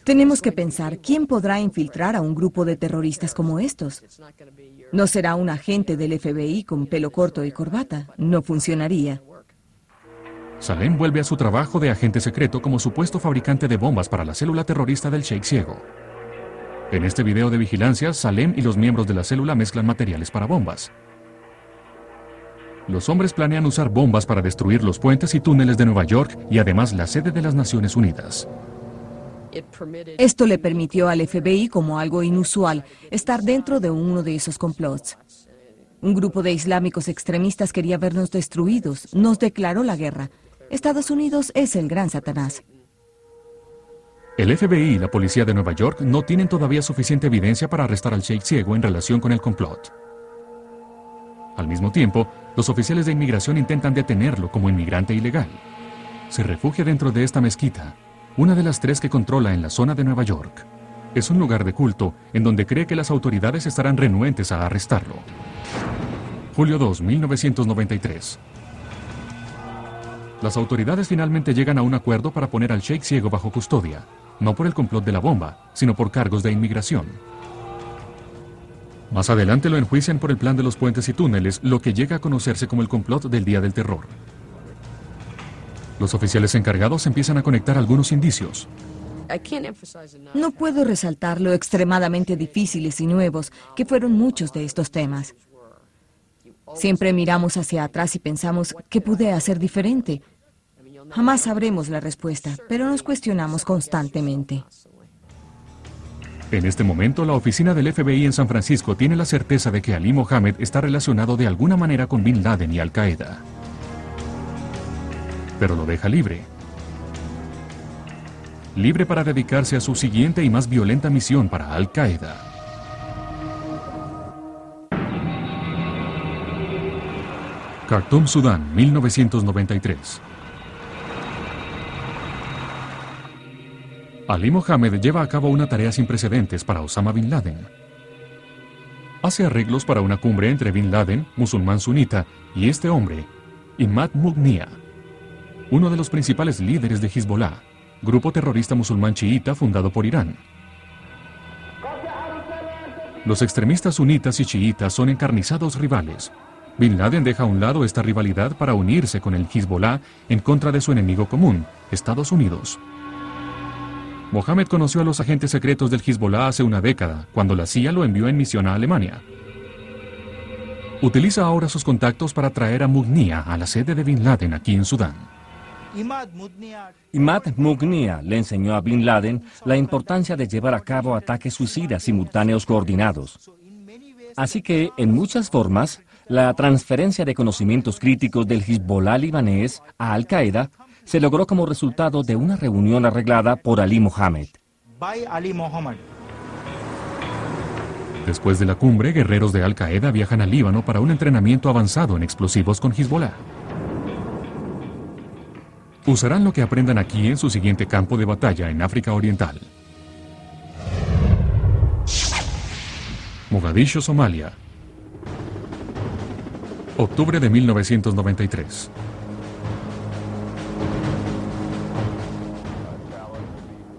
Tenemos que pensar quién podrá infiltrar a un grupo de terroristas como estos. No será un agente del FBI con pelo corto y corbata. No funcionaría. Salem vuelve a su trabajo de agente secreto como supuesto fabricante de bombas para la célula terrorista del Sheikh Ciego. En este video de vigilancia, Salem y los miembros de la célula mezclan materiales para bombas. Los hombres planean usar bombas para destruir los puentes y túneles de Nueva York y además la sede de las Naciones Unidas. Esto le permitió al FBI, como algo inusual, estar dentro de uno de esos complots. Un grupo de islámicos extremistas quería vernos destruidos, nos declaró la guerra. Estados Unidos es el gran Satanás. El FBI y la policía de Nueva York no tienen todavía suficiente evidencia para arrestar al Sheikh ciego en relación con el complot. Al mismo tiempo, los oficiales de inmigración intentan detenerlo como inmigrante ilegal. Se refugia dentro de esta mezquita, una de las tres que controla en la zona de Nueva York. Es un lugar de culto en donde cree que las autoridades estarán renuentes a arrestarlo. Julio 2, 1993. Las autoridades finalmente llegan a un acuerdo para poner al Sheikh ciego bajo custodia, no por el complot de la bomba, sino por cargos de inmigración. Más adelante lo enjuician por el plan de los puentes y túneles, lo que llega a conocerse como el complot del Día del Terror. Los oficiales encargados empiezan a conectar algunos indicios. No puedo resaltar lo extremadamente difíciles y nuevos que fueron muchos de estos temas. Siempre miramos hacia atrás y pensamos, ¿qué pude hacer diferente? Jamás sabremos la respuesta, pero nos cuestionamos constantemente. En este momento, la oficina del FBI en San Francisco tiene la certeza de que Ali Mohammed está relacionado de alguna manera con Bin Laden y Al Qaeda. Pero lo deja libre. Libre para dedicarse a su siguiente y más violenta misión para Al Qaeda. Khartoum, Sudán, 1993. Ali Mohammed lleva a cabo una tarea sin precedentes para Osama Bin Laden. Hace arreglos para una cumbre entre Bin Laden, musulmán sunita, y este hombre, Imad Mughnia, uno de los principales líderes de Hezbollah, grupo terrorista musulmán chiita fundado por Irán. Los extremistas sunitas y chiitas son encarnizados rivales. Bin Laden deja a un lado esta rivalidad para unirse con el Hezbollah en contra de su enemigo común, Estados Unidos. Mohammed conoció a los agentes secretos del Hezbollah hace una década, cuando la CIA lo envió en misión a Alemania. Utiliza ahora sus contactos para traer a Mughnia a la sede de Bin Laden aquí en Sudán. Imad Mughnia le enseñó a Bin Laden la importancia de llevar a cabo ataques suicidas simultáneos coordinados. Así que, en muchas formas, la transferencia de conocimientos críticos del Hezbollah libanés a Al Qaeda se logró como resultado de una reunión arreglada por Ali Mohammed. Después de la cumbre, guerreros de Al Qaeda viajan al Líbano para un entrenamiento avanzado en explosivos con Hezbollah. Usarán lo que aprendan aquí en su siguiente campo de batalla en África Oriental. Mogadiscio, Somalia. Octubre de 1993.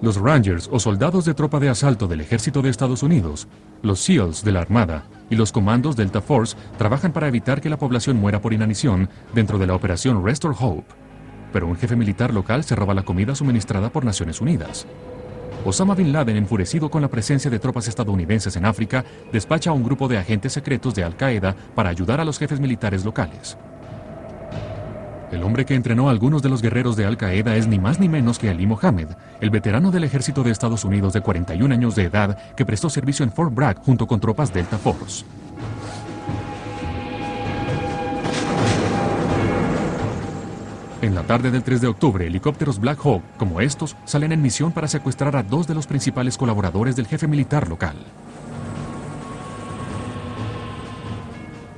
Los Rangers o soldados de tropa de asalto del ejército de Estados Unidos, los SEALs de la Armada y los comandos Delta Force trabajan para evitar que la población muera por inanición dentro de la operación Restore Hope. Pero un jefe militar local se roba la comida suministrada por Naciones Unidas. Osama Bin Laden, enfurecido con la presencia de tropas estadounidenses en África, despacha a un grupo de agentes secretos de Al Qaeda para ayudar a los jefes militares locales. El hombre que entrenó a algunos de los guerreros de Al Qaeda es ni más ni menos que Ali Mohammed, el veterano del ejército de Estados Unidos de 41 años de edad que prestó servicio en Fort Bragg junto con tropas Delta Force. En la tarde del 3 de octubre, helicópteros Black Hawk, como estos, salen en misión para secuestrar a dos de los principales colaboradores del jefe militar local.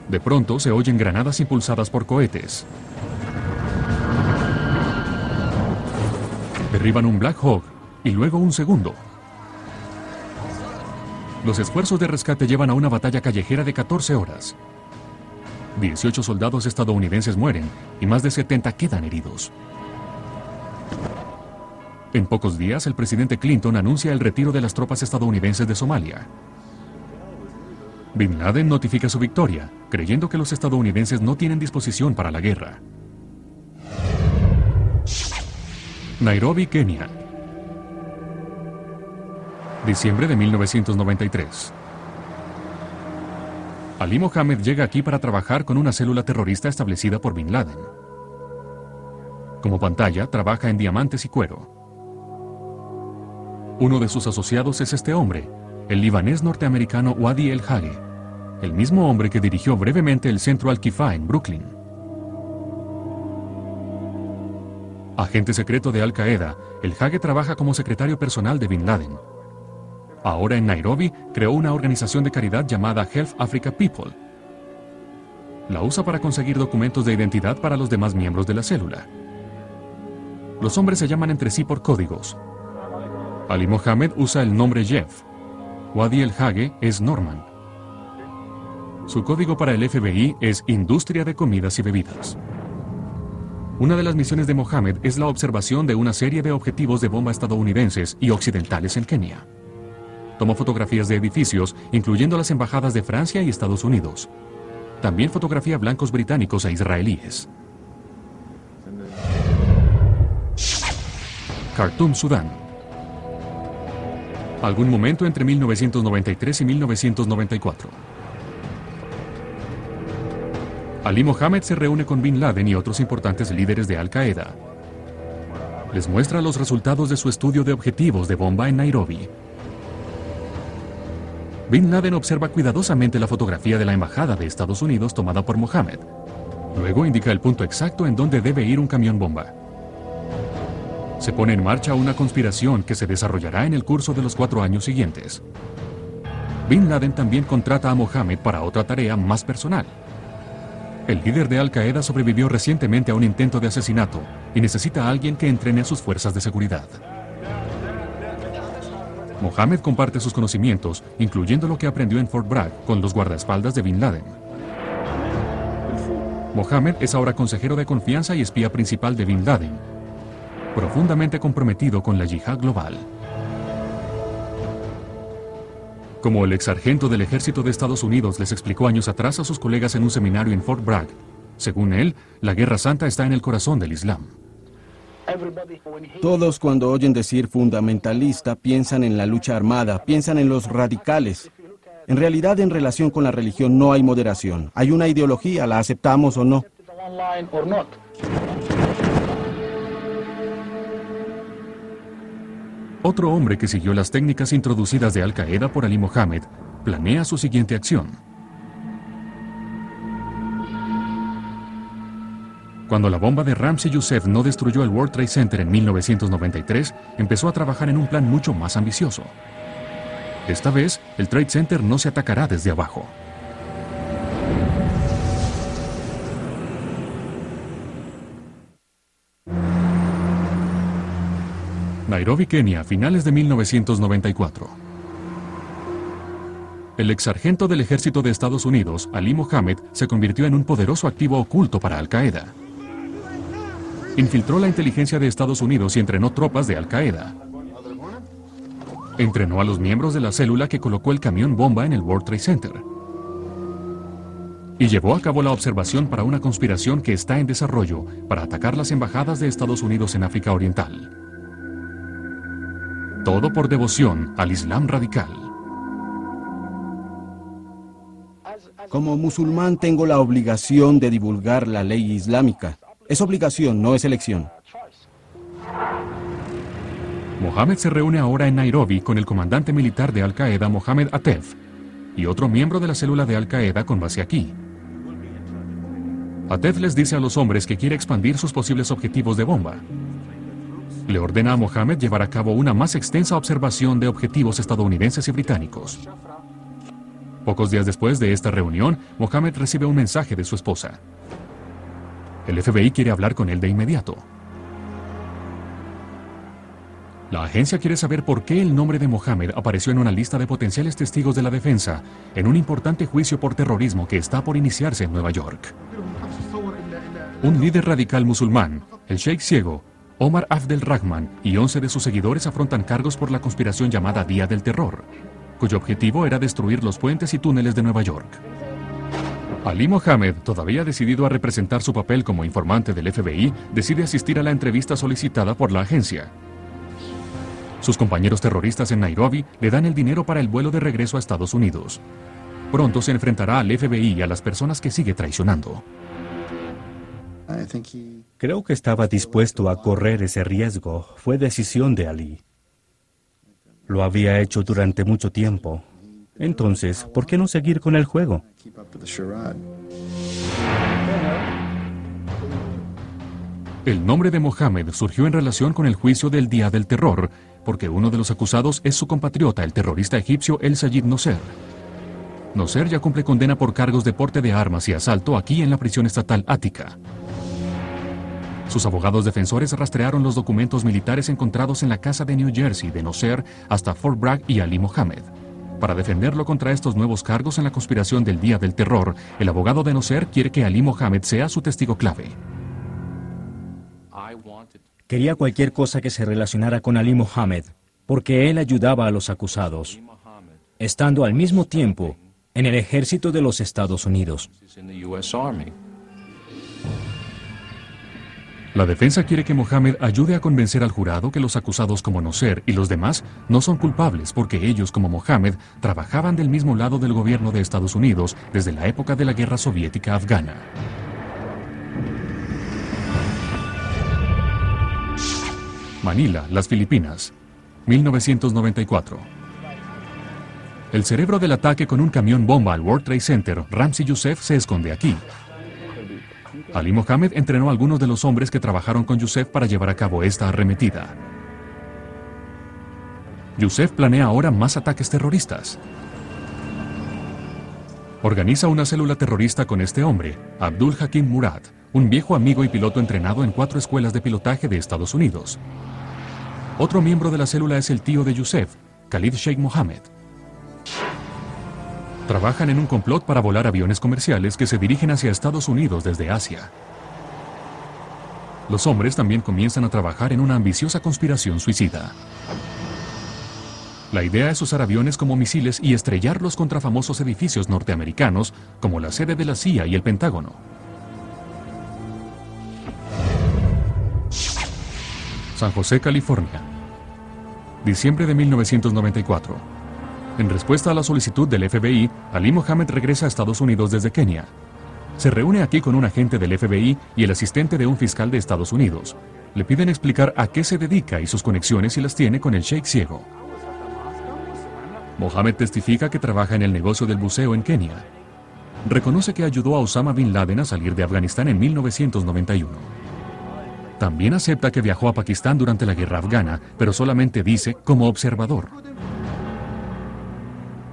De pronto se oyen granadas impulsadas por cohetes. Derriban un Black Hawk y luego un segundo. Los esfuerzos de rescate llevan a una batalla callejera de 14 horas. 18 soldados estadounidenses mueren y más de 70 quedan heridos. En pocos días, el presidente Clinton anuncia el retiro de las tropas estadounidenses de Somalia. Bin Laden notifica su victoria, creyendo que los estadounidenses no tienen disposición para la guerra. Nairobi, Kenia. Diciembre de 1993. Ali Mohammed llega aquí para trabajar con una célula terrorista establecida por Bin Laden. Como pantalla, trabaja en diamantes y cuero. Uno de sus asociados es este hombre, el libanés norteamericano Wadi El Hage, el mismo hombre que dirigió brevemente el centro Al-Kifa en Brooklyn. Agente secreto de Al-Qaeda, El Hage trabaja como secretario personal de Bin Laden. Ahora en Nairobi creó una organización de caridad llamada Health Africa People. La usa para conseguir documentos de identidad para los demás miembros de la célula. Los hombres se llaman entre sí por códigos. Ali Mohammed usa el nombre Jeff. Wadi El Hage es Norman. Su código para el FBI es Industria de Comidas y Bebidas. Una de las misiones de Mohammed es la observación de una serie de objetivos de bomba estadounidenses y occidentales en Kenia. Tomó fotografías de edificios, incluyendo las embajadas de Francia y Estados Unidos. También fotografía blancos británicos e israelíes. Khartoum, Sudán. Algún momento entre 1993 y 1994. Ali Mohammed se reúne con Bin Laden y otros importantes líderes de Al Qaeda. Les muestra los resultados de su estudio de objetivos de bomba en Nairobi. Bin Laden observa cuidadosamente la fotografía de la embajada de Estados Unidos tomada por Mohammed. Luego indica el punto exacto en donde debe ir un camión bomba. Se pone en marcha una conspiración que se desarrollará en el curso de los cuatro años siguientes. Bin Laden también contrata a Mohammed para otra tarea más personal. El líder de Al Qaeda sobrevivió recientemente a un intento de asesinato y necesita a alguien que entrene a sus fuerzas de seguridad. Mohammed comparte sus conocimientos, incluyendo lo que aprendió en Fort Bragg con los guardaespaldas de Bin Laden. Mohammed es ahora consejero de confianza y espía principal de Bin Laden, profundamente comprometido con la yihad global. Como el ex sargento del ejército de Estados Unidos les explicó años atrás a sus colegas en un seminario en Fort Bragg, según él, la Guerra Santa está en el corazón del Islam. Todos cuando oyen decir fundamentalista piensan en la lucha armada, piensan en los radicales. En realidad, en relación con la religión no hay moderación. Hay una ideología, la aceptamos o no. Otro hombre que siguió las técnicas introducidas de Al Qaeda por Ali Mohammed planea su siguiente acción. Cuando la bomba de Ramsey Youssef no destruyó el World Trade Center en 1993, empezó a trabajar en un plan mucho más ambicioso. Esta vez, el Trade Center no se atacará desde abajo. Nairobi, Kenia, finales de 1994. El ex sargento del ejército de Estados Unidos, Ali Mohammed, se convirtió en un poderoso activo oculto para Al Qaeda. Infiltró la inteligencia de Estados Unidos y entrenó tropas de Al Qaeda. Entrenó a los miembros de la célula que colocó el camión bomba en el World Trade Center. Y llevó a cabo la observación para una conspiración que está en desarrollo para atacar las embajadas de Estados Unidos en África Oriental. Todo por devoción al Islam radical. Como musulmán tengo la obligación de divulgar la ley islámica. Es obligación, no es elección. Mohammed se reúne ahora en Nairobi con el comandante militar de Al-Qaeda, Mohammed Atef, y otro miembro de la célula de Al-Qaeda con base aquí. Atef les dice a los hombres que quiere expandir sus posibles objetivos de bomba, le ordena a Mohammed llevar a cabo una más extensa observación de objetivos estadounidenses y británicos. Pocos días después de esta reunión, Mohammed recibe un mensaje de su esposa. El FBI quiere hablar con él de inmediato. La agencia quiere saber por qué el nombre de Mohammed apareció en una lista de potenciales testigos de la defensa en un importante juicio por terrorismo que está por iniciarse en Nueva York. Un líder radical musulmán, el Sheikh Ciego, Omar Abdel Rahman y 11 de sus seguidores afrontan cargos por la conspiración llamada Día del Terror, cuyo objetivo era destruir los puentes y túneles de Nueva York. Ali Mohammed, todavía decidido a representar su papel como informante del FBI, decide asistir a la entrevista solicitada por la agencia. Sus compañeros terroristas en Nairobi le dan el dinero para el vuelo de regreso a Estados Unidos. Pronto se enfrentará al FBI y a las personas que sigue traicionando. Creo que estaba dispuesto a correr ese riesgo. Fue decisión de Ali. Lo había hecho durante mucho tiempo. Entonces, ¿por qué no seguir con el juego? El nombre de Mohammed surgió en relación con el juicio del Día del Terror, porque uno de los acusados es su compatriota, el terrorista egipcio El Sayid Nosser. Nosser ya cumple condena por cargos de porte de armas y asalto aquí en la prisión estatal Ática. Sus abogados defensores rastrearon los documentos militares encontrados en la casa de New Jersey de Nosser hasta Fort Bragg y Ali Mohammed. Para defenderlo contra estos nuevos cargos en la conspiración del Día del Terror, el abogado de Nosser quiere que Ali Mohammed sea su testigo clave. Quería cualquier cosa que se relacionara con Ali Mohammed, porque él ayudaba a los acusados, estando al mismo tiempo en el ejército de los Estados Unidos. La defensa quiere que Mohammed ayude a convencer al jurado que los acusados como Nosser y los demás no son culpables porque ellos como Mohammed trabajaban del mismo lado del gobierno de Estados Unidos desde la época de la guerra soviética afgana. Manila, las Filipinas, 1994. El cerebro del ataque con un camión bomba al World Trade Center, Ramsey Youssef, se esconde aquí. Ali Mohammed entrenó a algunos de los hombres que trabajaron con Youssef para llevar a cabo esta arremetida. Youssef planea ahora más ataques terroristas. Organiza una célula terrorista con este hombre, Abdul Hakim Murad, un viejo amigo y piloto entrenado en cuatro escuelas de pilotaje de Estados Unidos. Otro miembro de la célula es el tío de Youssef, Khalid Sheikh Mohammed. Trabajan en un complot para volar aviones comerciales que se dirigen hacia Estados Unidos desde Asia. Los hombres también comienzan a trabajar en una ambiciosa conspiración suicida. La idea es usar aviones como misiles y estrellarlos contra famosos edificios norteamericanos como la sede de la CIA y el Pentágono. San José, California. Diciembre de 1994. En respuesta a la solicitud del FBI, Ali Mohammed regresa a Estados Unidos desde Kenia. Se reúne aquí con un agente del FBI y el asistente de un fiscal de Estados Unidos. Le piden explicar a qué se dedica y sus conexiones si las tiene con el Sheikh ciego. Mohammed testifica que trabaja en el negocio del buceo en Kenia. Reconoce que ayudó a Osama Bin Laden a salir de Afganistán en 1991. También acepta que viajó a Pakistán durante la guerra afgana, pero solamente dice como observador.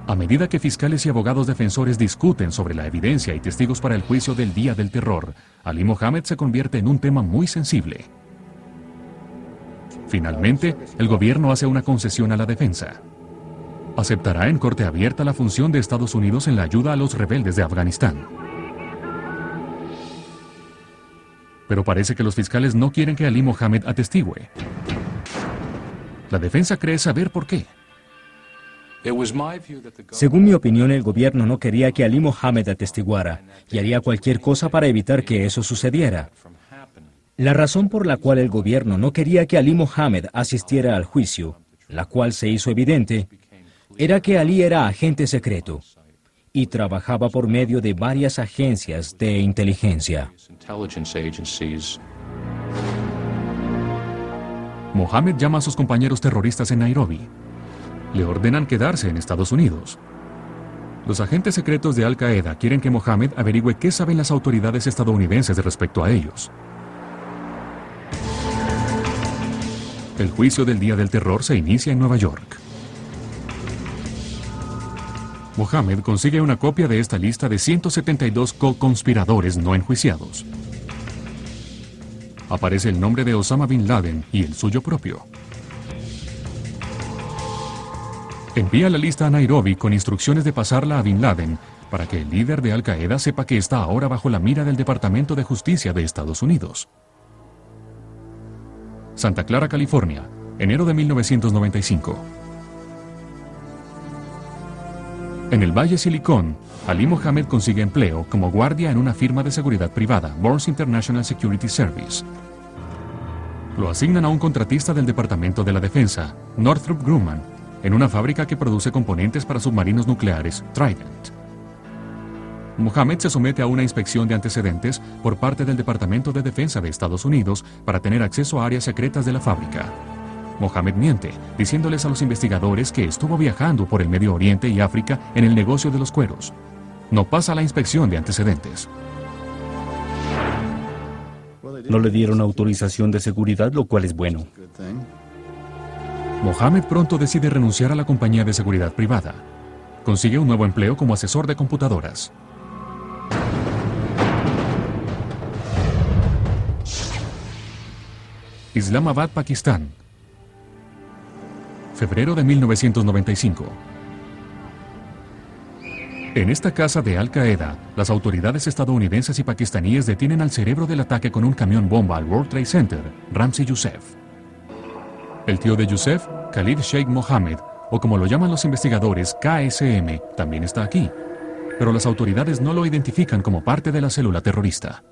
A medida que fiscales y abogados defensores discuten sobre la evidencia y testigos para el juicio del Día del Terror, Ali Mohammed se convierte en un tema muy sensible. Finalmente, el gobierno hace una concesión a la defensa. Aceptará en corte abierta la función de Estados Unidos en la ayuda a los rebeldes de Afganistán. Pero parece que los fiscales no quieren que Ali Mohammed atestigüe. La defensa cree saber por qué. Según mi opinión, el gobierno no quería que Ali Mohammed atestiguara y haría cualquier cosa para evitar que eso sucediera. La razón por la cual el gobierno no quería que Ali Mohammed asistiera al juicio, la cual se hizo evidente, era que Ali era agente secreto y trabajaba por medio de varias agencias de inteligencia. Mohammed llama a sus compañeros terroristas en Nairobi le ordenan quedarse en Estados Unidos. Los agentes secretos de Al Qaeda quieren que Mohammed averigüe qué saben las autoridades estadounidenses respecto a ellos. El juicio del Día del Terror se inicia en Nueva York. Mohammed consigue una copia de esta lista de 172 co-conspiradores no enjuiciados. Aparece el nombre de Osama Bin Laden y el suyo propio. Envía la lista a Nairobi con instrucciones de pasarla a Bin Laden para que el líder de Al Qaeda sepa que está ahora bajo la mira del Departamento de Justicia de Estados Unidos. Santa Clara, California, enero de 1995. En el Valle Silicón, Ali Mohammed consigue empleo como guardia en una firma de seguridad privada, Burns International Security Service. Lo asignan a un contratista del Departamento de la Defensa, Northrop Grumman, en una fábrica que produce componentes para submarinos nucleares, Trident. Mohammed se somete a una inspección de antecedentes por parte del Departamento de Defensa de Estados Unidos para tener acceso a áreas secretas de la fábrica. Mohammed miente, diciéndoles a los investigadores que estuvo viajando por el Medio Oriente y África en el negocio de los cueros. No pasa la inspección de antecedentes. No le dieron autorización de seguridad, lo cual es bueno. Mohammed pronto decide renunciar a la compañía de seguridad privada. Consigue un nuevo empleo como asesor de computadoras. Islamabad, Pakistán. Febrero de 1995. En esta casa de Al Qaeda, las autoridades estadounidenses y pakistaníes detienen al cerebro del ataque con un camión bomba al World Trade Center, Ramsey Youssef. El tío de Youssef, Khalid Sheikh Mohammed, o como lo llaman los investigadores, KSM, también está aquí. Pero las autoridades no lo identifican como parte de la célula terrorista.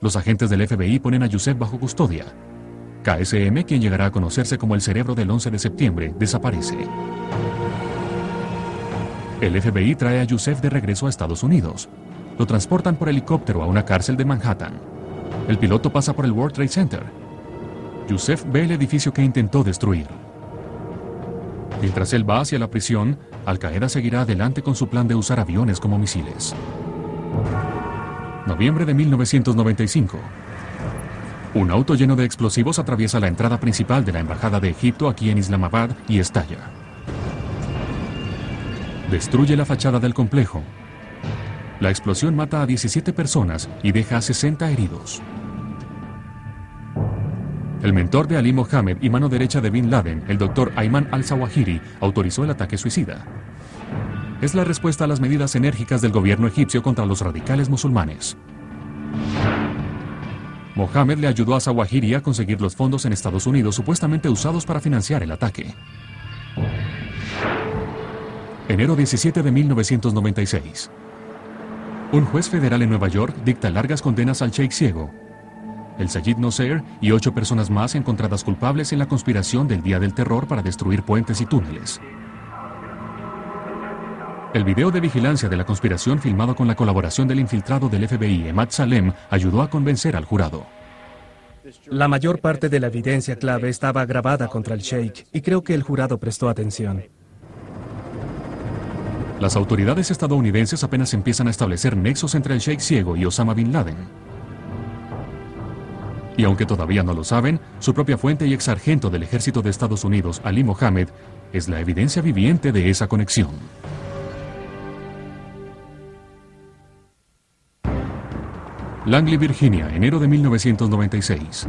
Los agentes del FBI ponen a Youssef bajo custodia. KSM, quien llegará a conocerse como el cerebro del 11 de septiembre, desaparece. El FBI trae a Youssef de regreso a Estados Unidos. Lo transportan por helicóptero a una cárcel de Manhattan. El piloto pasa por el World Trade Center. Youssef ve el edificio que intentó destruir. Mientras él va hacia la prisión, Al Qaeda seguirá adelante con su plan de usar aviones como misiles. Noviembre de 1995. Un auto lleno de explosivos atraviesa la entrada principal de la Embajada de Egipto aquí en Islamabad y estalla. Destruye la fachada del complejo. La explosión mata a 17 personas y deja a 60 heridos. El mentor de Ali Mohammed y mano derecha de Bin Laden, el doctor Ayman al-Zawahiri, autorizó el ataque suicida. Es la respuesta a las medidas enérgicas del gobierno egipcio contra los radicales musulmanes. Mohammed le ayudó a Zawahiri a conseguir los fondos en Estados Unidos supuestamente usados para financiar el ataque. Enero 17 de 1996. Un juez federal en Nueva York dicta largas condenas al Sheikh Ciego, el Sayid Noser y ocho personas más encontradas culpables en la conspiración del Día del Terror para destruir puentes y túneles. El video de vigilancia de la conspiración filmado con la colaboración del infiltrado del FBI, Emad Salem, ayudó a convencer al jurado. La mayor parte de la evidencia clave estaba grabada contra el Sheikh y creo que el jurado prestó atención. Las autoridades estadounidenses apenas empiezan a establecer nexos entre el Sheikh ciego y Osama Bin Laden. Y aunque todavía no lo saben, su propia fuente y ex sargento del ejército de Estados Unidos, Ali Mohammed, es la evidencia viviente de esa conexión. Langley, Virginia, enero de 1996.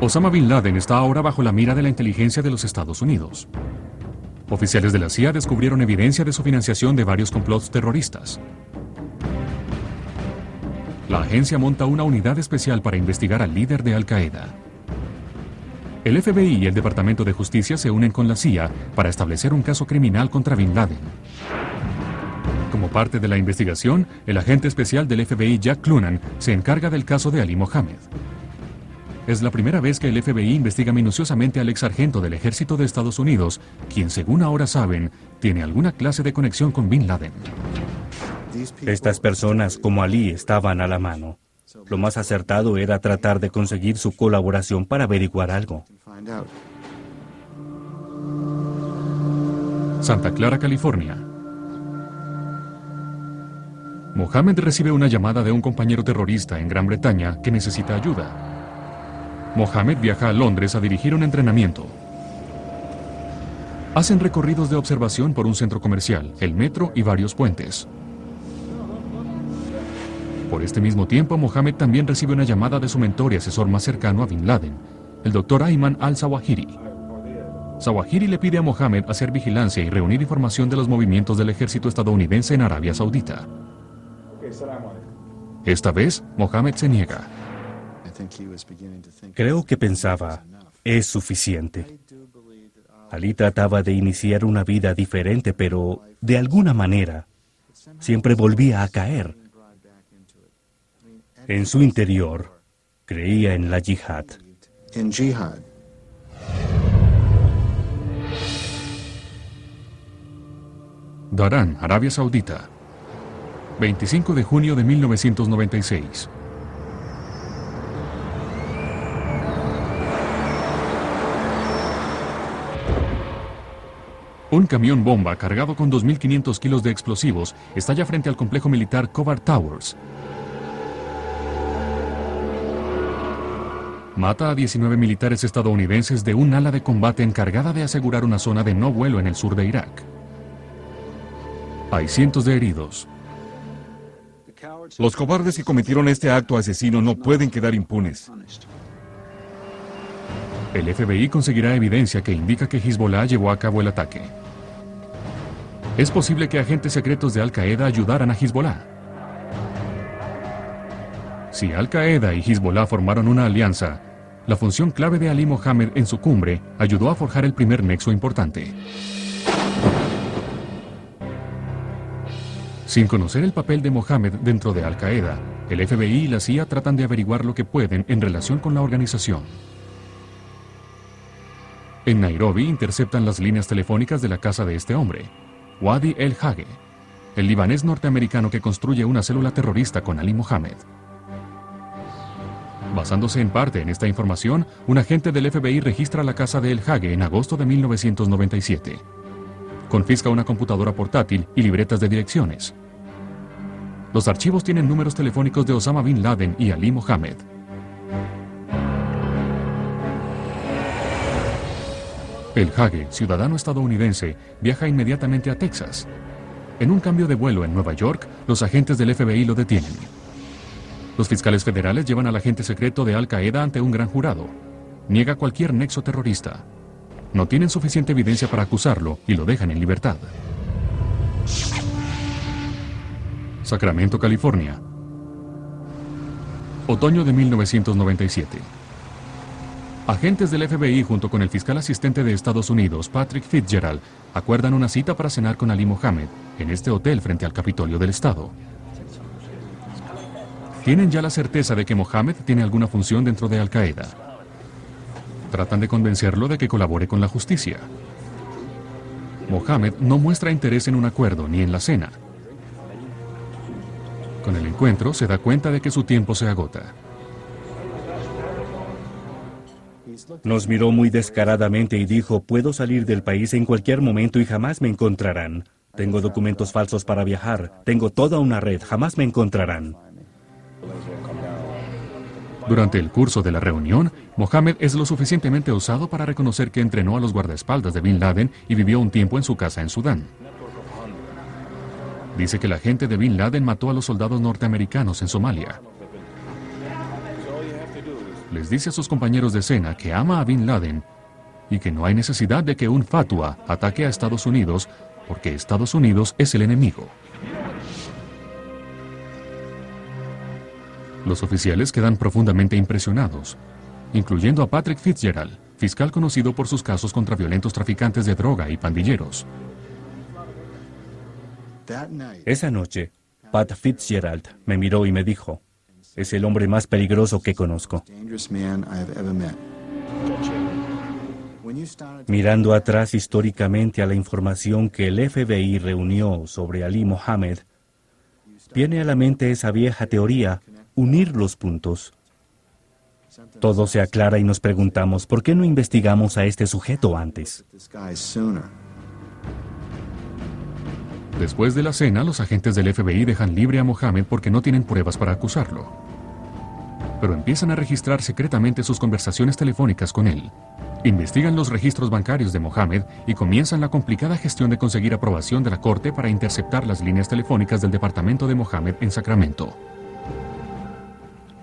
Osama Bin Laden está ahora bajo la mira de la inteligencia de los Estados Unidos. Oficiales de la CIA descubrieron evidencia de su financiación de varios complots terroristas. La agencia monta una unidad especial para investigar al líder de Al Qaeda. El FBI y el Departamento de Justicia se unen con la CIA para establecer un caso criminal contra Bin Laden. Como parte de la investigación, el agente especial del FBI Jack Clunan se encarga del caso de Ali Mohammed. Es la primera vez que el FBI investiga minuciosamente al ex sargento del ejército de Estados Unidos, quien según ahora saben, tiene alguna clase de conexión con Bin Laden. Estas personas como Ali estaban a la mano. Lo más acertado era tratar de conseguir su colaboración para averiguar algo. Santa Clara, California. Mohammed recibe una llamada de un compañero terrorista en Gran Bretaña que necesita ayuda. Mohamed viaja a Londres a dirigir un entrenamiento. Hacen recorridos de observación por un centro comercial, el metro y varios puentes. Por este mismo tiempo, Mohamed también recibe una llamada de su mentor y asesor más cercano a Bin Laden, el doctor Ayman al-Zawahiri. Zawahiri le pide a Mohamed hacer vigilancia y reunir información de los movimientos del ejército estadounidense en Arabia Saudita. Esta vez, Mohamed se niega. Creo que pensaba, es suficiente. Ali trataba de iniciar una vida diferente, pero de alguna manera siempre volvía a caer. En su interior, creía en la yihad. Darán, Arabia Saudita. 25 de junio de 1996. Un camión bomba cargado con 2.500 kilos de explosivos estalla frente al complejo militar Covert Towers. Mata a 19 militares estadounidenses de un ala de combate encargada de asegurar una zona de no vuelo en el sur de Irak. Hay cientos de heridos. Los cobardes que cometieron este acto asesino no pueden quedar impunes. El FBI conseguirá evidencia que indica que Hezbollah llevó a cabo el ataque. Es posible que agentes secretos de Al Qaeda ayudaran a Hezbollah. Si Al Qaeda y Hezbollah formaron una alianza, la función clave de Ali Mohammed en su cumbre ayudó a forjar el primer nexo importante. Sin conocer el papel de Mohammed dentro de Al Qaeda, el FBI y la CIA tratan de averiguar lo que pueden en relación con la organización. En Nairobi interceptan las líneas telefónicas de la casa de este hombre, Wadi El Hage, el libanés norteamericano que construye una célula terrorista con Ali Mohammed. Basándose en parte en esta información, un agente del FBI registra la casa de El Hage en agosto de 1997. Confisca una computadora portátil y libretas de direcciones. Los archivos tienen números telefónicos de Osama Bin Laden y Ali Mohammed. El Hage, ciudadano estadounidense, viaja inmediatamente a Texas. En un cambio de vuelo en Nueva York, los agentes del FBI lo detienen. Los fiscales federales llevan al agente secreto de Al Qaeda ante un gran jurado. Niega cualquier nexo terrorista. No tienen suficiente evidencia para acusarlo y lo dejan en libertad. Sacramento, California. Otoño de 1997. Agentes del FBI junto con el fiscal asistente de Estados Unidos, Patrick Fitzgerald, acuerdan una cita para cenar con Ali Mohammed en este hotel frente al Capitolio del Estado. Tienen ya la certeza de que Mohammed tiene alguna función dentro de Al Qaeda. Tratan de convencerlo de que colabore con la justicia. Mohammed no muestra interés en un acuerdo ni en la cena. Con el encuentro se da cuenta de que su tiempo se agota. Nos miró muy descaradamente y dijo, puedo salir del país en cualquier momento y jamás me encontrarán. Tengo documentos falsos para viajar, tengo toda una red, jamás me encontrarán. Durante el curso de la reunión, Mohammed es lo suficientemente osado para reconocer que entrenó a los guardaespaldas de Bin Laden y vivió un tiempo en su casa en Sudán. Dice que la gente de Bin Laden mató a los soldados norteamericanos en Somalia. Les dice a sus compañeros de escena que ama a Bin Laden y que no hay necesidad de que un fatua ataque a Estados Unidos porque Estados Unidos es el enemigo. Los oficiales quedan profundamente impresionados, incluyendo a Patrick Fitzgerald, fiscal conocido por sus casos contra violentos traficantes de droga y pandilleros. Esa noche, Pat Fitzgerald me miró y me dijo, es el hombre más peligroso que conozco. Mirando atrás históricamente a la información que el FBI reunió sobre Ali Mohammed, viene a la mente esa vieja teoría unir los puntos. Todo se aclara y nos preguntamos, ¿por qué no investigamos a este sujeto antes? Después de la cena, los agentes del FBI dejan libre a Mohammed porque no tienen pruebas para acusarlo. Pero empiezan a registrar secretamente sus conversaciones telefónicas con él. Investigan los registros bancarios de Mohammed y comienzan la complicada gestión de conseguir aprobación de la Corte para interceptar las líneas telefónicas del departamento de Mohammed en Sacramento.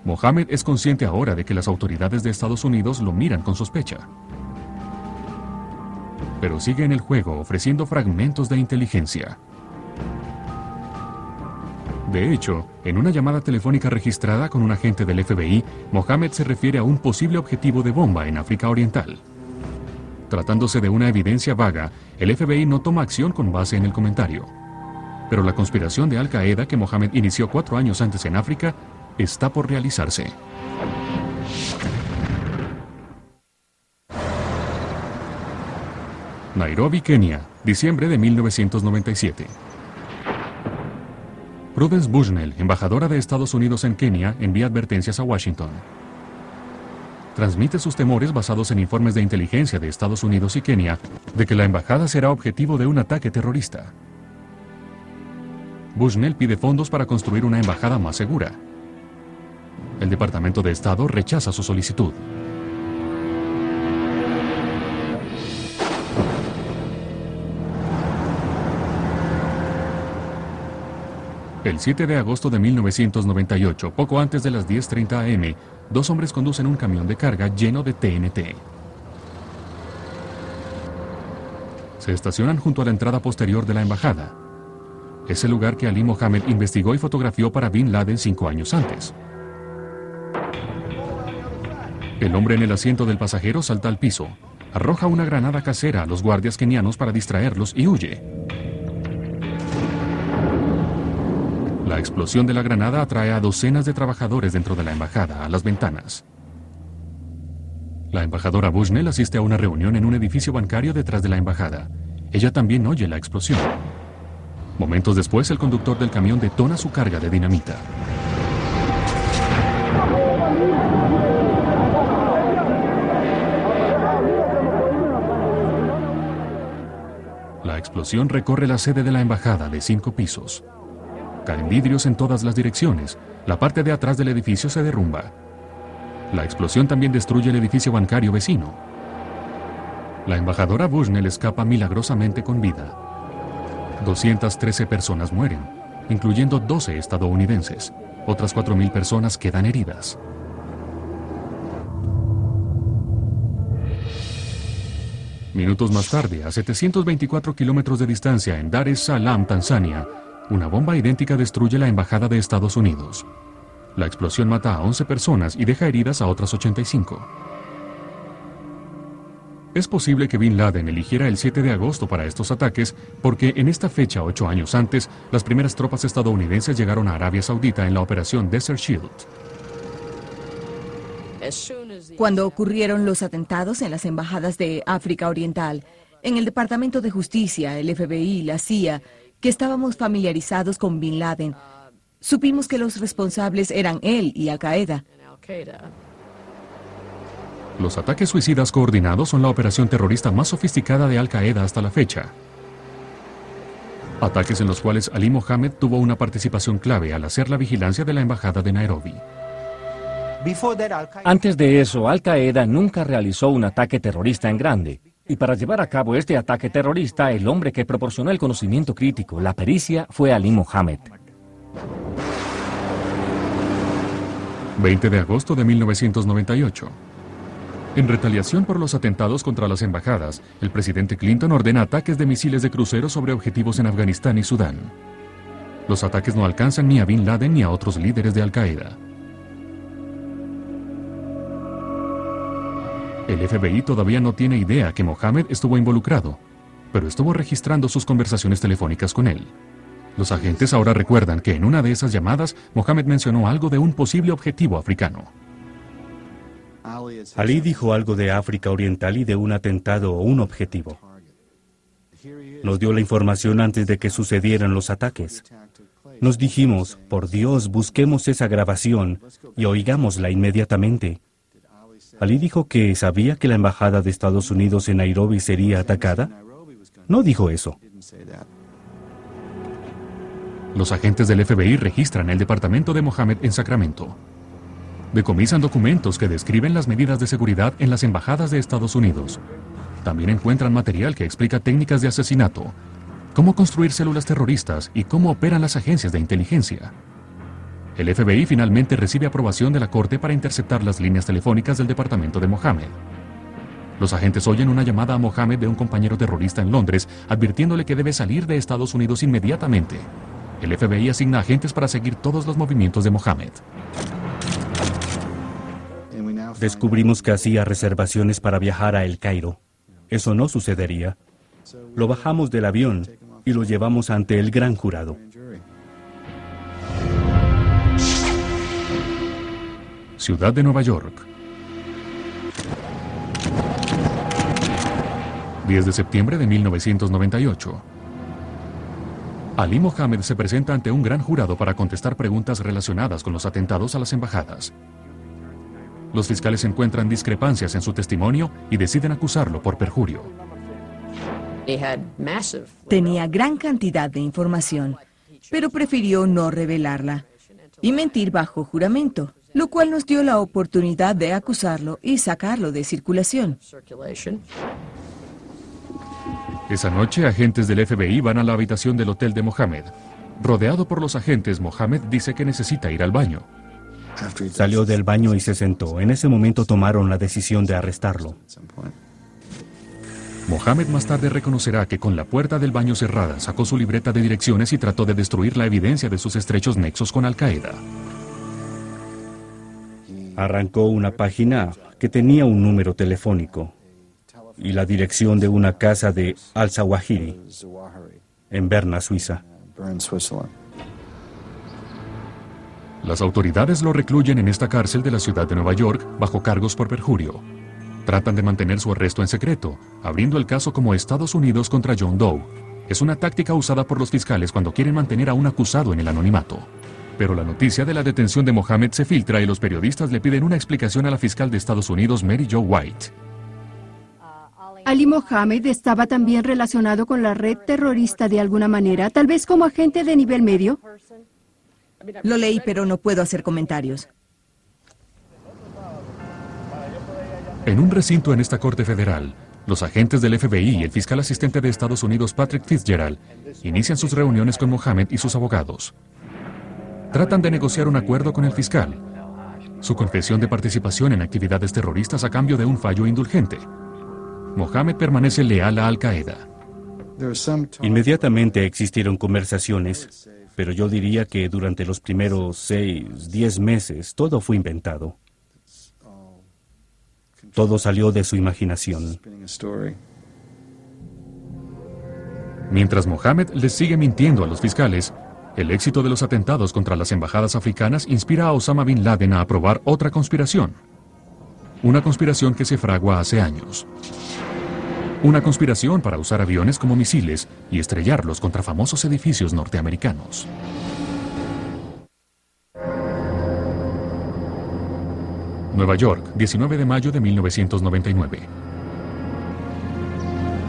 Mohammed es consciente ahora de que las autoridades de Estados Unidos lo miran con sospecha. Pero sigue en el juego ofreciendo fragmentos de inteligencia. De hecho, en una llamada telefónica registrada con un agente del FBI, Mohammed se refiere a un posible objetivo de bomba en África Oriental. Tratándose de una evidencia vaga, el FBI no toma acción con base en el comentario. Pero la conspiración de Al Qaeda que Mohammed inició cuatro años antes en África está por realizarse. Nairobi, Kenia, diciembre de 1997. Prudence Bushnell, embajadora de Estados Unidos en Kenia, envía advertencias a Washington. Transmite sus temores basados en informes de inteligencia de Estados Unidos y Kenia de que la embajada será objetivo de un ataque terrorista. Bushnell pide fondos para construir una embajada más segura. El Departamento de Estado rechaza su solicitud. El 7 de agosto de 1998, poco antes de las 10.30 am, dos hombres conducen un camión de carga lleno de TNT. Se estacionan junto a la entrada posterior de la embajada. Es el lugar que Ali Mohammed investigó y fotografió para Bin Laden cinco años antes. El hombre en el asiento del pasajero salta al piso, arroja una granada casera a los guardias kenianos para distraerlos y huye. La explosión de la granada atrae a docenas de trabajadores dentro de la embajada a las ventanas. La embajadora Bushnell asiste a una reunión en un edificio bancario detrás de la embajada. Ella también oye la explosión. Momentos después, el conductor del camión detona su carga de dinamita. Explosión recorre la sede de la embajada de cinco pisos. Caen vidrios en todas las direcciones. La parte de atrás del edificio se derrumba. La explosión también destruye el edificio bancario vecino. La embajadora Bushnell escapa milagrosamente con vida. 213 personas mueren, incluyendo 12 estadounidenses. Otras 4.000 personas quedan heridas. Minutos más tarde, a 724 kilómetros de distancia en Dar es Salaam, Tanzania, una bomba idéntica destruye la embajada de Estados Unidos. La explosión mata a 11 personas y deja heridas a otras 85. Es posible que Bin Laden eligiera el 7 de agosto para estos ataques porque en esta fecha, ocho años antes, las primeras tropas estadounidenses llegaron a Arabia Saudita en la operación Desert Shield. Cuando ocurrieron los atentados en las embajadas de África Oriental, en el Departamento de Justicia, el FBI, la CIA, que estábamos familiarizados con Bin Laden, supimos que los responsables eran él y Al-Qaeda. Los ataques suicidas coordinados son la operación terrorista más sofisticada de Al-Qaeda hasta la fecha. Ataques en los cuales Ali Mohammed tuvo una participación clave al hacer la vigilancia de la embajada de Nairobi. Antes de eso, Al-Qaeda nunca realizó un ataque terrorista en grande. Y para llevar a cabo este ataque terrorista, el hombre que proporcionó el conocimiento crítico, la pericia, fue Ali Mohammed. 20 de agosto de 1998. En retaliación por los atentados contra las embajadas, el presidente Clinton ordena ataques de misiles de crucero sobre objetivos en Afganistán y Sudán. Los ataques no alcanzan ni a Bin Laden ni a otros líderes de Al-Qaeda. El FBI todavía no tiene idea que Mohammed estuvo involucrado, pero estuvo registrando sus conversaciones telefónicas con él. Los agentes ahora recuerdan que en una de esas llamadas, Mohammed mencionó algo de un posible objetivo africano. Ali dijo algo de África Oriental y de un atentado o un objetivo. Nos dio la información antes de que sucedieran los ataques. Nos dijimos, por Dios, busquemos esa grabación y oigámosla inmediatamente. Ali dijo que sabía que la embajada de Estados Unidos en Nairobi sería atacada. No dijo eso. Los agentes del FBI registran el departamento de Mohammed en Sacramento. Decomisan documentos que describen las medidas de seguridad en las embajadas de Estados Unidos. También encuentran material que explica técnicas de asesinato, cómo construir células terroristas y cómo operan las agencias de inteligencia. El FBI finalmente recibe aprobación de la Corte para interceptar las líneas telefónicas del departamento de Mohammed. Los agentes oyen una llamada a Mohammed de un compañero terrorista en Londres advirtiéndole que debe salir de Estados Unidos inmediatamente. El FBI asigna agentes para seguir todos los movimientos de Mohammed. Descubrimos que hacía reservaciones para viajar a El Cairo. Eso no sucedería. Lo bajamos del avión y lo llevamos ante el gran jurado. Ciudad de Nueva York. 10 de septiembre de 1998. Ali Mohammed se presenta ante un gran jurado para contestar preguntas relacionadas con los atentados a las embajadas. Los fiscales encuentran discrepancias en su testimonio y deciden acusarlo por perjurio. Tenía gran cantidad de información, pero prefirió no revelarla y mentir bajo juramento, lo cual nos dio la oportunidad de acusarlo y sacarlo de circulación. Esa noche, agentes del FBI van a la habitación del hotel de Mohammed. Rodeado por los agentes, Mohammed dice que necesita ir al baño. Salió del baño y se sentó. En ese momento tomaron la decisión de arrestarlo. Mohammed más tarde reconocerá que con la puerta del baño cerrada sacó su libreta de direcciones y trató de destruir la evidencia de sus estrechos nexos con Al-Qaeda. Arrancó una página que tenía un número telefónico y la dirección de una casa de Al-Zawahiri en Berna, Suiza. Las autoridades lo recluyen en esta cárcel de la ciudad de Nueva York bajo cargos por perjurio. Tratan de mantener su arresto en secreto, abriendo el caso como Estados Unidos contra John Doe. Es una táctica usada por los fiscales cuando quieren mantener a un acusado en el anonimato. Pero la noticia de la detención de Mohammed se filtra y los periodistas le piden una explicación a la fiscal de Estados Unidos, Mary Jo White. Ali Mohammed estaba también relacionado con la red terrorista de alguna manera, tal vez como agente de nivel medio. Lo leí, pero no puedo hacer comentarios. En un recinto en esta Corte Federal, los agentes del FBI y el fiscal asistente de Estados Unidos Patrick Fitzgerald inician sus reuniones con Mohammed y sus abogados. Tratan de negociar un acuerdo con el fiscal, su confesión de participación en actividades terroristas a cambio de un fallo indulgente. Mohammed permanece leal a Al-Qaeda. Inmediatamente existieron conversaciones, pero yo diría que durante los primeros seis, diez meses todo fue inventado. Todo salió de su imaginación. Mientras Mohammed les sigue mintiendo a los fiscales, el éxito de los atentados contra las embajadas africanas inspira a Osama Bin Laden a aprobar otra conspiración. Una conspiración que se fragua hace años. Una conspiración para usar aviones como misiles y estrellarlos contra famosos edificios norteamericanos. Nueva York, 19 de mayo de 1999.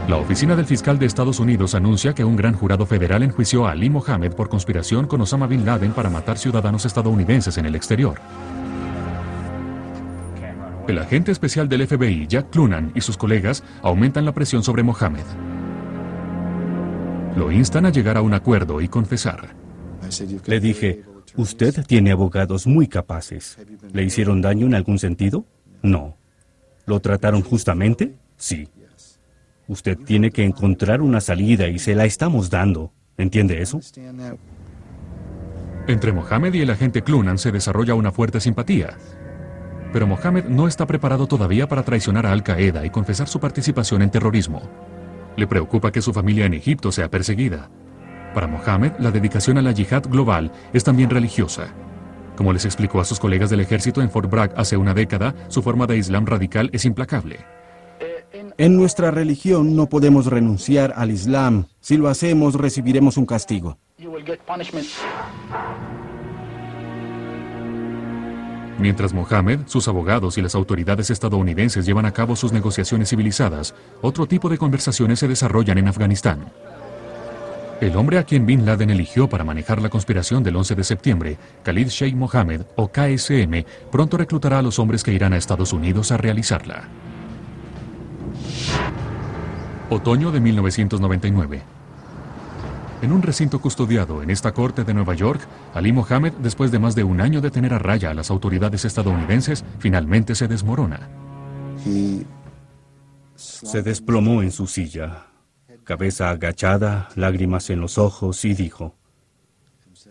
La oficina del fiscal de Estados Unidos anuncia que un gran jurado federal enjuició a Ali Mohammed por conspiración con Osama Bin Laden para matar ciudadanos estadounidenses en el exterior. El agente especial del FBI, Jack Clunan, y sus colegas aumentan la presión sobre Mohammed. Lo instan a llegar a un acuerdo y confesar. Le dije, usted tiene abogados muy capaces. ¿Le hicieron daño en algún sentido? No. ¿Lo trataron justamente? Sí. Usted tiene que encontrar una salida y se la estamos dando. ¿Entiende eso? Entre Mohammed y el agente Clunan se desarrolla una fuerte simpatía. Pero Mohammed no está preparado todavía para traicionar a Al-Qaeda y confesar su participación en terrorismo. Le preocupa que su familia en Egipto sea perseguida. Para Mohammed, la dedicación a la yihad global es también religiosa. Como les explicó a sus colegas del ejército en Fort Bragg hace una década, su forma de Islam radical es implacable. En nuestra religión no podemos renunciar al Islam. Si lo hacemos, recibiremos un castigo. Mientras Mohammed, sus abogados y las autoridades estadounidenses llevan a cabo sus negociaciones civilizadas, otro tipo de conversaciones se desarrollan en Afganistán. El hombre a quien Bin Laden eligió para manejar la conspiración del 11 de septiembre, Khalid Sheikh Mohammed, o KSM, pronto reclutará a los hombres que irán a Estados Unidos a realizarla. Otoño de 1999. En un recinto custodiado en esta corte de Nueva York, Ali Mohammed, después de más de un año de tener a raya a las autoridades estadounidenses, finalmente se desmorona. Se desplomó en su silla, cabeza agachada, lágrimas en los ojos, y dijo,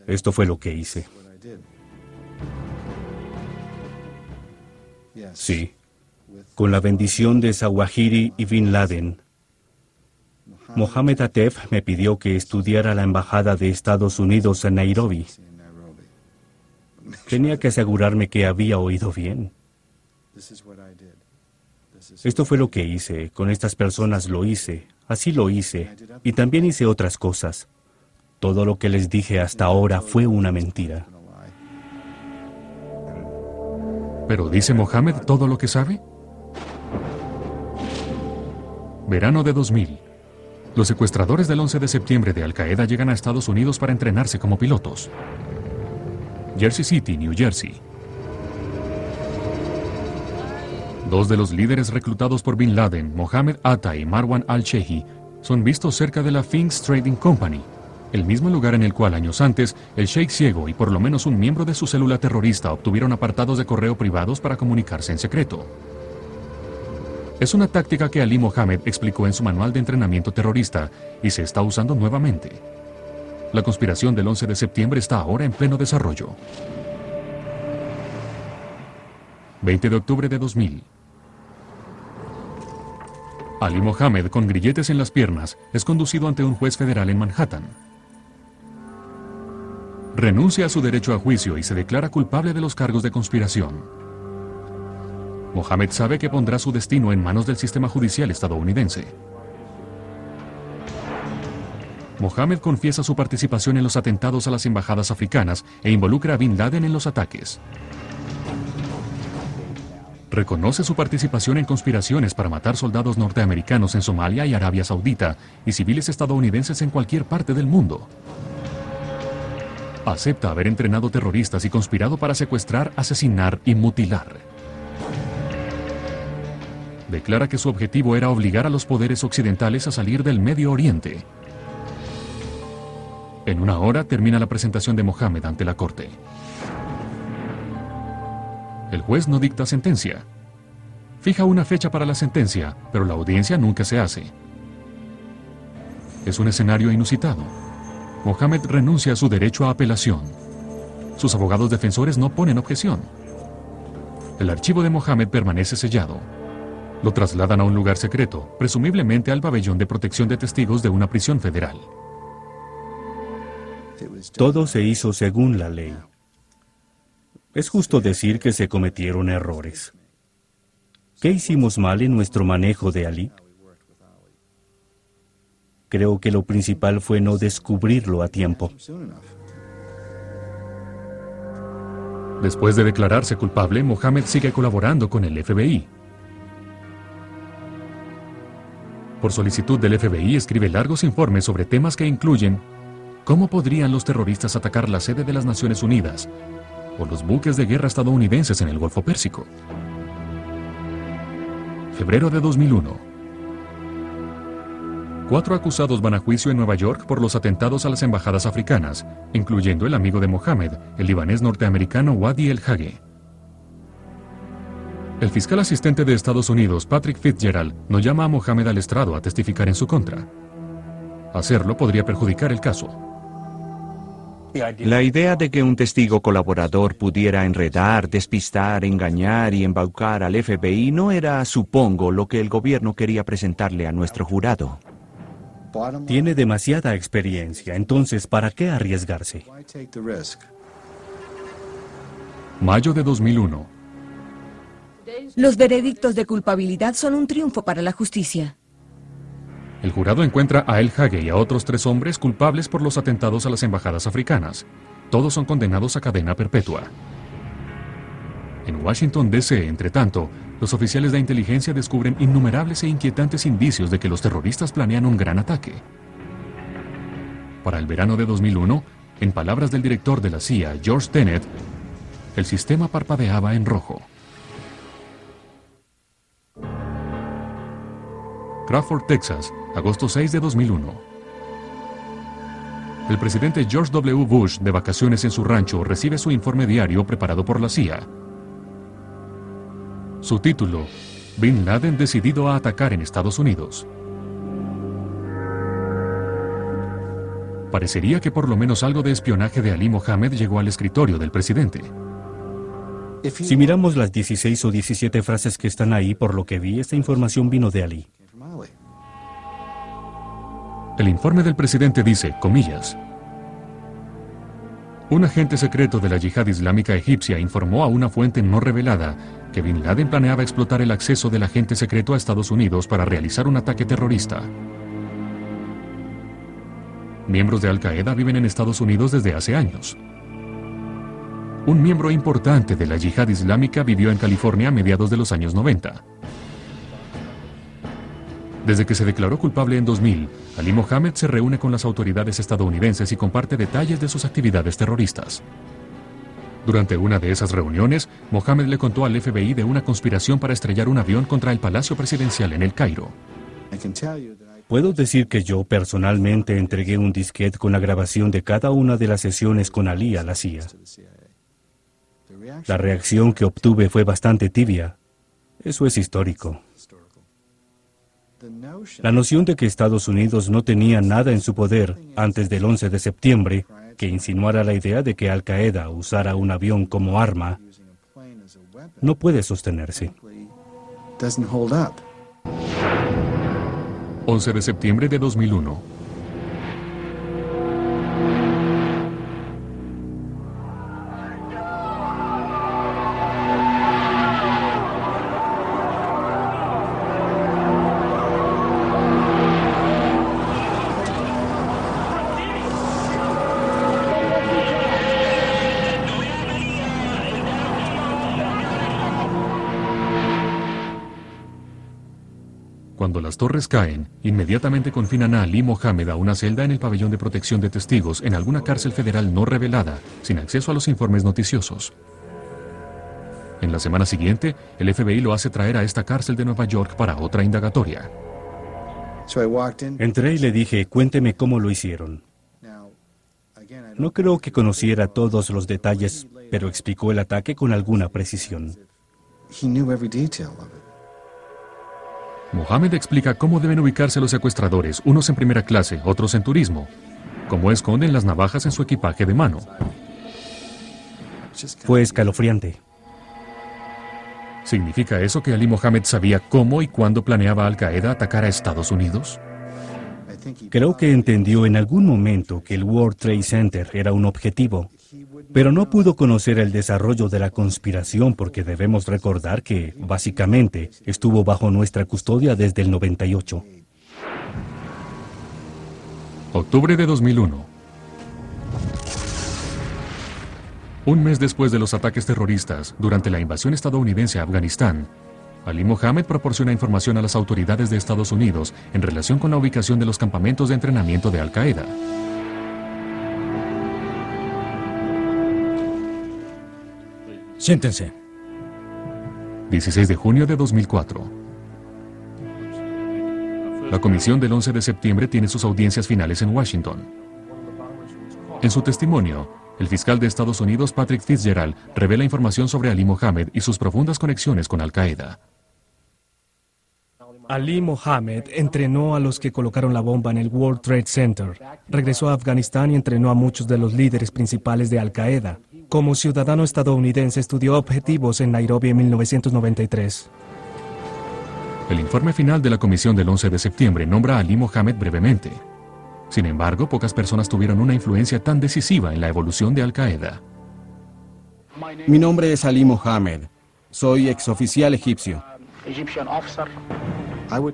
esto fue lo que hice. Sí, con la bendición de Zawahiri y Bin Laden, Mohamed Atef me pidió que estudiara la embajada de Estados Unidos en Nairobi. Tenía que asegurarme que había oído bien. Esto fue lo que hice, con estas personas lo hice, así lo hice, y también hice otras cosas. Todo lo que les dije hasta ahora fue una mentira. ¿Pero dice Mohammed todo lo que sabe? Verano de 2000. Los secuestradores del 11 de septiembre de Al Qaeda llegan a Estados Unidos para entrenarse como pilotos. Jersey City, New Jersey. Dos de los líderes reclutados por Bin Laden, Mohammed Atta y Marwan al-Shehi, son vistos cerca de la Finks Trading Company, el mismo lugar en el cual años antes el Sheikh ciego y por lo menos un miembro de su célula terrorista obtuvieron apartados de correo privados para comunicarse en secreto. Es una táctica que Ali Mohammed explicó en su manual de entrenamiento terrorista y se está usando nuevamente. La conspiración del 11 de septiembre está ahora en pleno desarrollo. 20 de octubre de 2000. Ali Mohammed, con grilletes en las piernas, es conducido ante un juez federal en Manhattan. Renuncia a su derecho a juicio y se declara culpable de los cargos de conspiración. Mohammed sabe que pondrá su destino en manos del sistema judicial estadounidense. Mohammed confiesa su participación en los atentados a las embajadas africanas e involucra a Bin Laden en los ataques. Reconoce su participación en conspiraciones para matar soldados norteamericanos en Somalia y Arabia Saudita y civiles estadounidenses en cualquier parte del mundo. Acepta haber entrenado terroristas y conspirado para secuestrar, asesinar y mutilar. Declara que su objetivo era obligar a los poderes occidentales a salir del Medio Oriente. En una hora termina la presentación de Mohammed ante la corte. El juez no dicta sentencia. Fija una fecha para la sentencia, pero la audiencia nunca se hace. Es un escenario inusitado. Mohammed renuncia a su derecho a apelación. Sus abogados defensores no ponen objeción. El archivo de Mohammed permanece sellado. Lo trasladan a un lugar secreto, presumiblemente al pabellón de protección de testigos de una prisión federal. Todo se hizo según la ley. Es justo decir que se cometieron errores. ¿Qué hicimos mal en nuestro manejo de Ali? Creo que lo principal fue no descubrirlo a tiempo. Después de declararse culpable, Mohammed sigue colaborando con el FBI. Por solicitud del FBI escribe largos informes sobre temas que incluyen cómo podrían los terroristas atacar la sede de las Naciones Unidas o los buques de guerra estadounidenses en el Golfo Pérsico. Febrero de 2001. Cuatro acusados van a juicio en Nueva York por los atentados a las embajadas africanas, incluyendo el amigo de Mohammed, el libanés norteamericano Wadi El Hage. El fiscal asistente de Estados Unidos, Patrick Fitzgerald, no llama a Mohammed al estrado a testificar en su contra. Hacerlo podría perjudicar el caso. La idea de que un testigo colaborador pudiera enredar, despistar, engañar y embaucar al FBI no era, supongo, lo que el gobierno quería presentarle a nuestro jurado. Tiene demasiada experiencia, entonces ¿para qué arriesgarse? Mayo de 2001. Los veredictos de culpabilidad son un triunfo para la justicia. El jurado encuentra a El Hage y a otros tres hombres culpables por los atentados a las embajadas africanas. Todos son condenados a cadena perpetua. En Washington, D.C., entre tanto, los oficiales de inteligencia descubren innumerables e inquietantes indicios de que los terroristas planean un gran ataque. Para el verano de 2001, en palabras del director de la CIA, George Tenet, el sistema parpadeaba en rojo. Crawford, Texas, agosto 6 de 2001. El presidente George W. Bush, de vacaciones en su rancho, recibe su informe diario preparado por la CIA. Su título, Bin Laden decidido a atacar en Estados Unidos. Parecería que por lo menos algo de espionaje de Ali Mohammed llegó al escritorio del presidente. Si miramos las 16 o 17 frases que están ahí, por lo que vi, esta información vino de Ali. El informe del presidente dice, comillas, un agente secreto de la yihad islámica egipcia informó a una fuente no revelada que Bin Laden planeaba explotar el acceso del agente secreto a Estados Unidos para realizar un ataque terrorista. Miembros de Al Qaeda viven en Estados Unidos desde hace años. Un miembro importante de la yihad islámica vivió en California a mediados de los años 90. Desde que se declaró culpable en 2000, Ali Mohammed se reúne con las autoridades estadounidenses y comparte detalles de sus actividades terroristas. Durante una de esas reuniones, Mohammed le contó al FBI de una conspiración para estrellar un avión contra el Palacio Presidencial en el Cairo. Puedo decir que yo personalmente entregué un disquete con la grabación de cada una de las sesiones con Ali a la CIA. La reacción que obtuve fue bastante tibia. Eso es histórico. La noción de que Estados Unidos no tenía nada en su poder antes del 11 de septiembre, que insinuara la idea de que Al Qaeda usara un avión como arma, no puede sostenerse. 11 de septiembre de 2001. Las torres caen, inmediatamente confinan a Ali Mohammed a una celda en el pabellón de protección de testigos en alguna cárcel federal no revelada, sin acceso a los informes noticiosos. En la semana siguiente, el FBI lo hace traer a esta cárcel de Nueva York para otra indagatoria. Entré y le dije, cuénteme cómo lo hicieron. No creo que conociera todos los detalles, pero explicó el ataque con alguna precisión. Mohamed explica cómo deben ubicarse los secuestradores, unos en primera clase, otros en turismo, cómo esconden las navajas en su equipaje de mano. Fue escalofriante. ¿Significa eso que Ali Mohamed sabía cómo y cuándo planeaba Al Qaeda atacar a Estados Unidos? Creo que entendió en algún momento que el World Trade Center era un objetivo pero no pudo conocer el desarrollo de la conspiración porque debemos recordar que, básicamente, estuvo bajo nuestra custodia desde el 98. Octubre de 2001. Un mes después de los ataques terroristas, durante la invasión estadounidense a Afganistán, Ali Mohammed proporciona información a las autoridades de Estados Unidos en relación con la ubicación de los campamentos de entrenamiento de Al Siéntense. 16 de junio de 2004. La comisión del 11 de septiembre tiene sus audiencias finales en Washington. En su testimonio, el fiscal de Estados Unidos Patrick Fitzgerald revela información sobre Ali Mohammed y sus profundas conexiones con Al Qaeda. Ali Mohammed entrenó a los que colocaron la bomba en el World Trade Center. Regresó a Afganistán y entrenó a muchos de los líderes principales de Al Qaeda. Como ciudadano estadounidense estudió objetivos en Nairobi en 1993. El informe final de la comisión del 11 de septiembre nombra a Ali Mohammed brevemente. Sin embargo, pocas personas tuvieron una influencia tan decisiva en la evolución de Al Qaeda. Mi nombre es Ali Mohammed. Soy exoficial egipcio.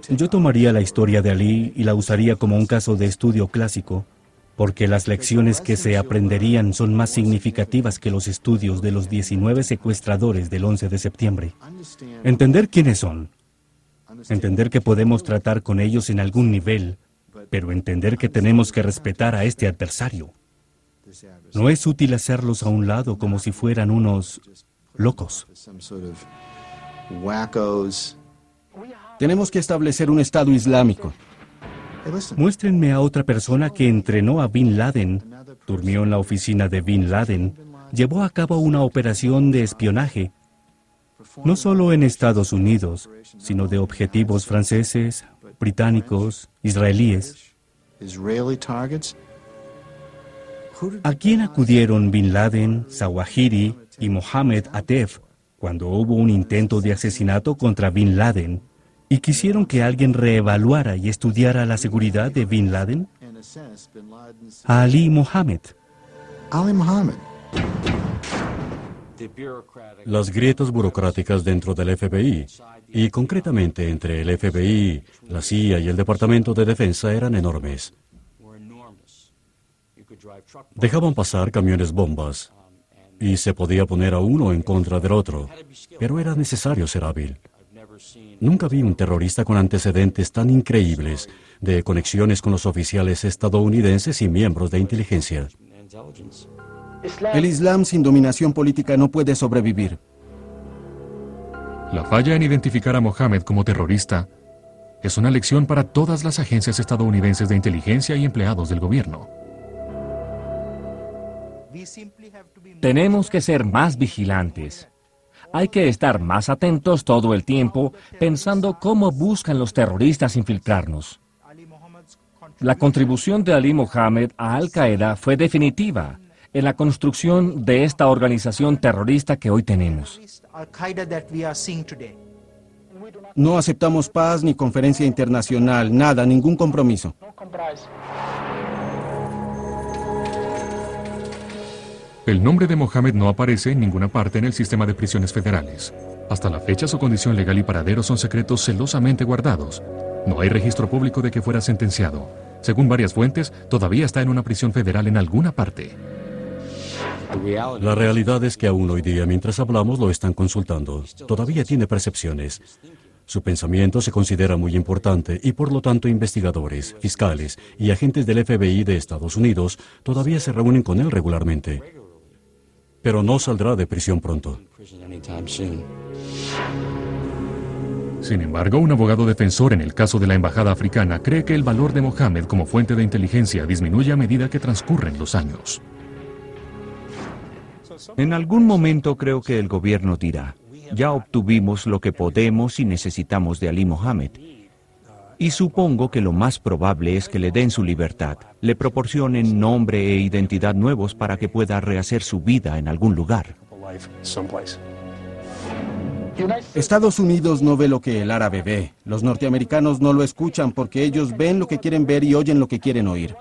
Yo tomaría la historia de Ali y la usaría como un caso de estudio clásico porque las lecciones que se aprenderían son más significativas que los estudios de los 19 secuestradores del 11 de septiembre. Entender quiénes son, entender que podemos tratar con ellos en algún nivel, pero entender que tenemos que respetar a este adversario. No es útil hacerlos a un lado como si fueran unos locos. Tenemos que establecer un Estado Islámico. Muéstrenme a otra persona que entrenó a Bin Laden, durmió en la oficina de Bin Laden, llevó a cabo una operación de espionaje, no solo en Estados Unidos, sino de objetivos franceses, británicos, israelíes. ¿A quién acudieron Bin Laden, Zawahiri y Mohammed Atef cuando hubo un intento de asesinato contra Bin Laden y quisieron que alguien reevaluara y estudiara la seguridad de Bin Laden? Ali Mohammed. Ali Mohammed. Las grietas burocráticas dentro del FBI, y concretamente entre el FBI, la CIA y el Departamento de Defensa, eran enormes. Dejaban pasar camiones bombas y se podía poner a uno en contra del otro, pero era necesario ser hábil. Nunca vi un terrorista con antecedentes tan increíbles de conexiones con los oficiales estadounidenses y miembros de inteligencia. El Islam sin dominación política no puede sobrevivir. La falla en identificar a Mohammed como terrorista es una lección para todas las agencias estadounidenses de inteligencia y empleados del gobierno. Tenemos que ser más vigilantes. Hay que estar más atentos todo el tiempo pensando cómo buscan los terroristas infiltrarnos. La contribución de Ali Mohammed a Al Qaeda fue definitiva en la construcción de esta organización terrorista que hoy tenemos. No aceptamos paz ni conferencia internacional, nada, ningún compromiso. El nombre de Mohammed no aparece en ninguna parte en el sistema de prisiones federales. Hasta la fecha su condición legal y paradero son secretos celosamente guardados. No hay registro público de que fuera sentenciado. Según varias fuentes, todavía está en una prisión federal en alguna parte. La realidad es que aún hoy día, mientras hablamos, lo están consultando. Todavía tiene percepciones. Su pensamiento se considera muy importante y por lo tanto investigadores, fiscales y agentes del FBI de Estados Unidos todavía se reúnen con él regularmente. Pero no saldrá de prisión pronto. Sin embargo, un abogado defensor en el caso de la embajada africana cree que el valor de Mohammed como fuente de inteligencia disminuye a medida que transcurren los años. En algún momento creo que el gobierno dirá, ya obtuvimos lo que podemos y necesitamos de Ali Mohammed. Y supongo que lo más probable es que le den su libertad, le proporcionen nombre e identidad nuevos para que pueda rehacer su vida en algún lugar. Estados Unidos no ve lo que el árabe ve. Los norteamericanos no lo escuchan porque ellos ven lo que quieren ver y oyen lo que quieren oír.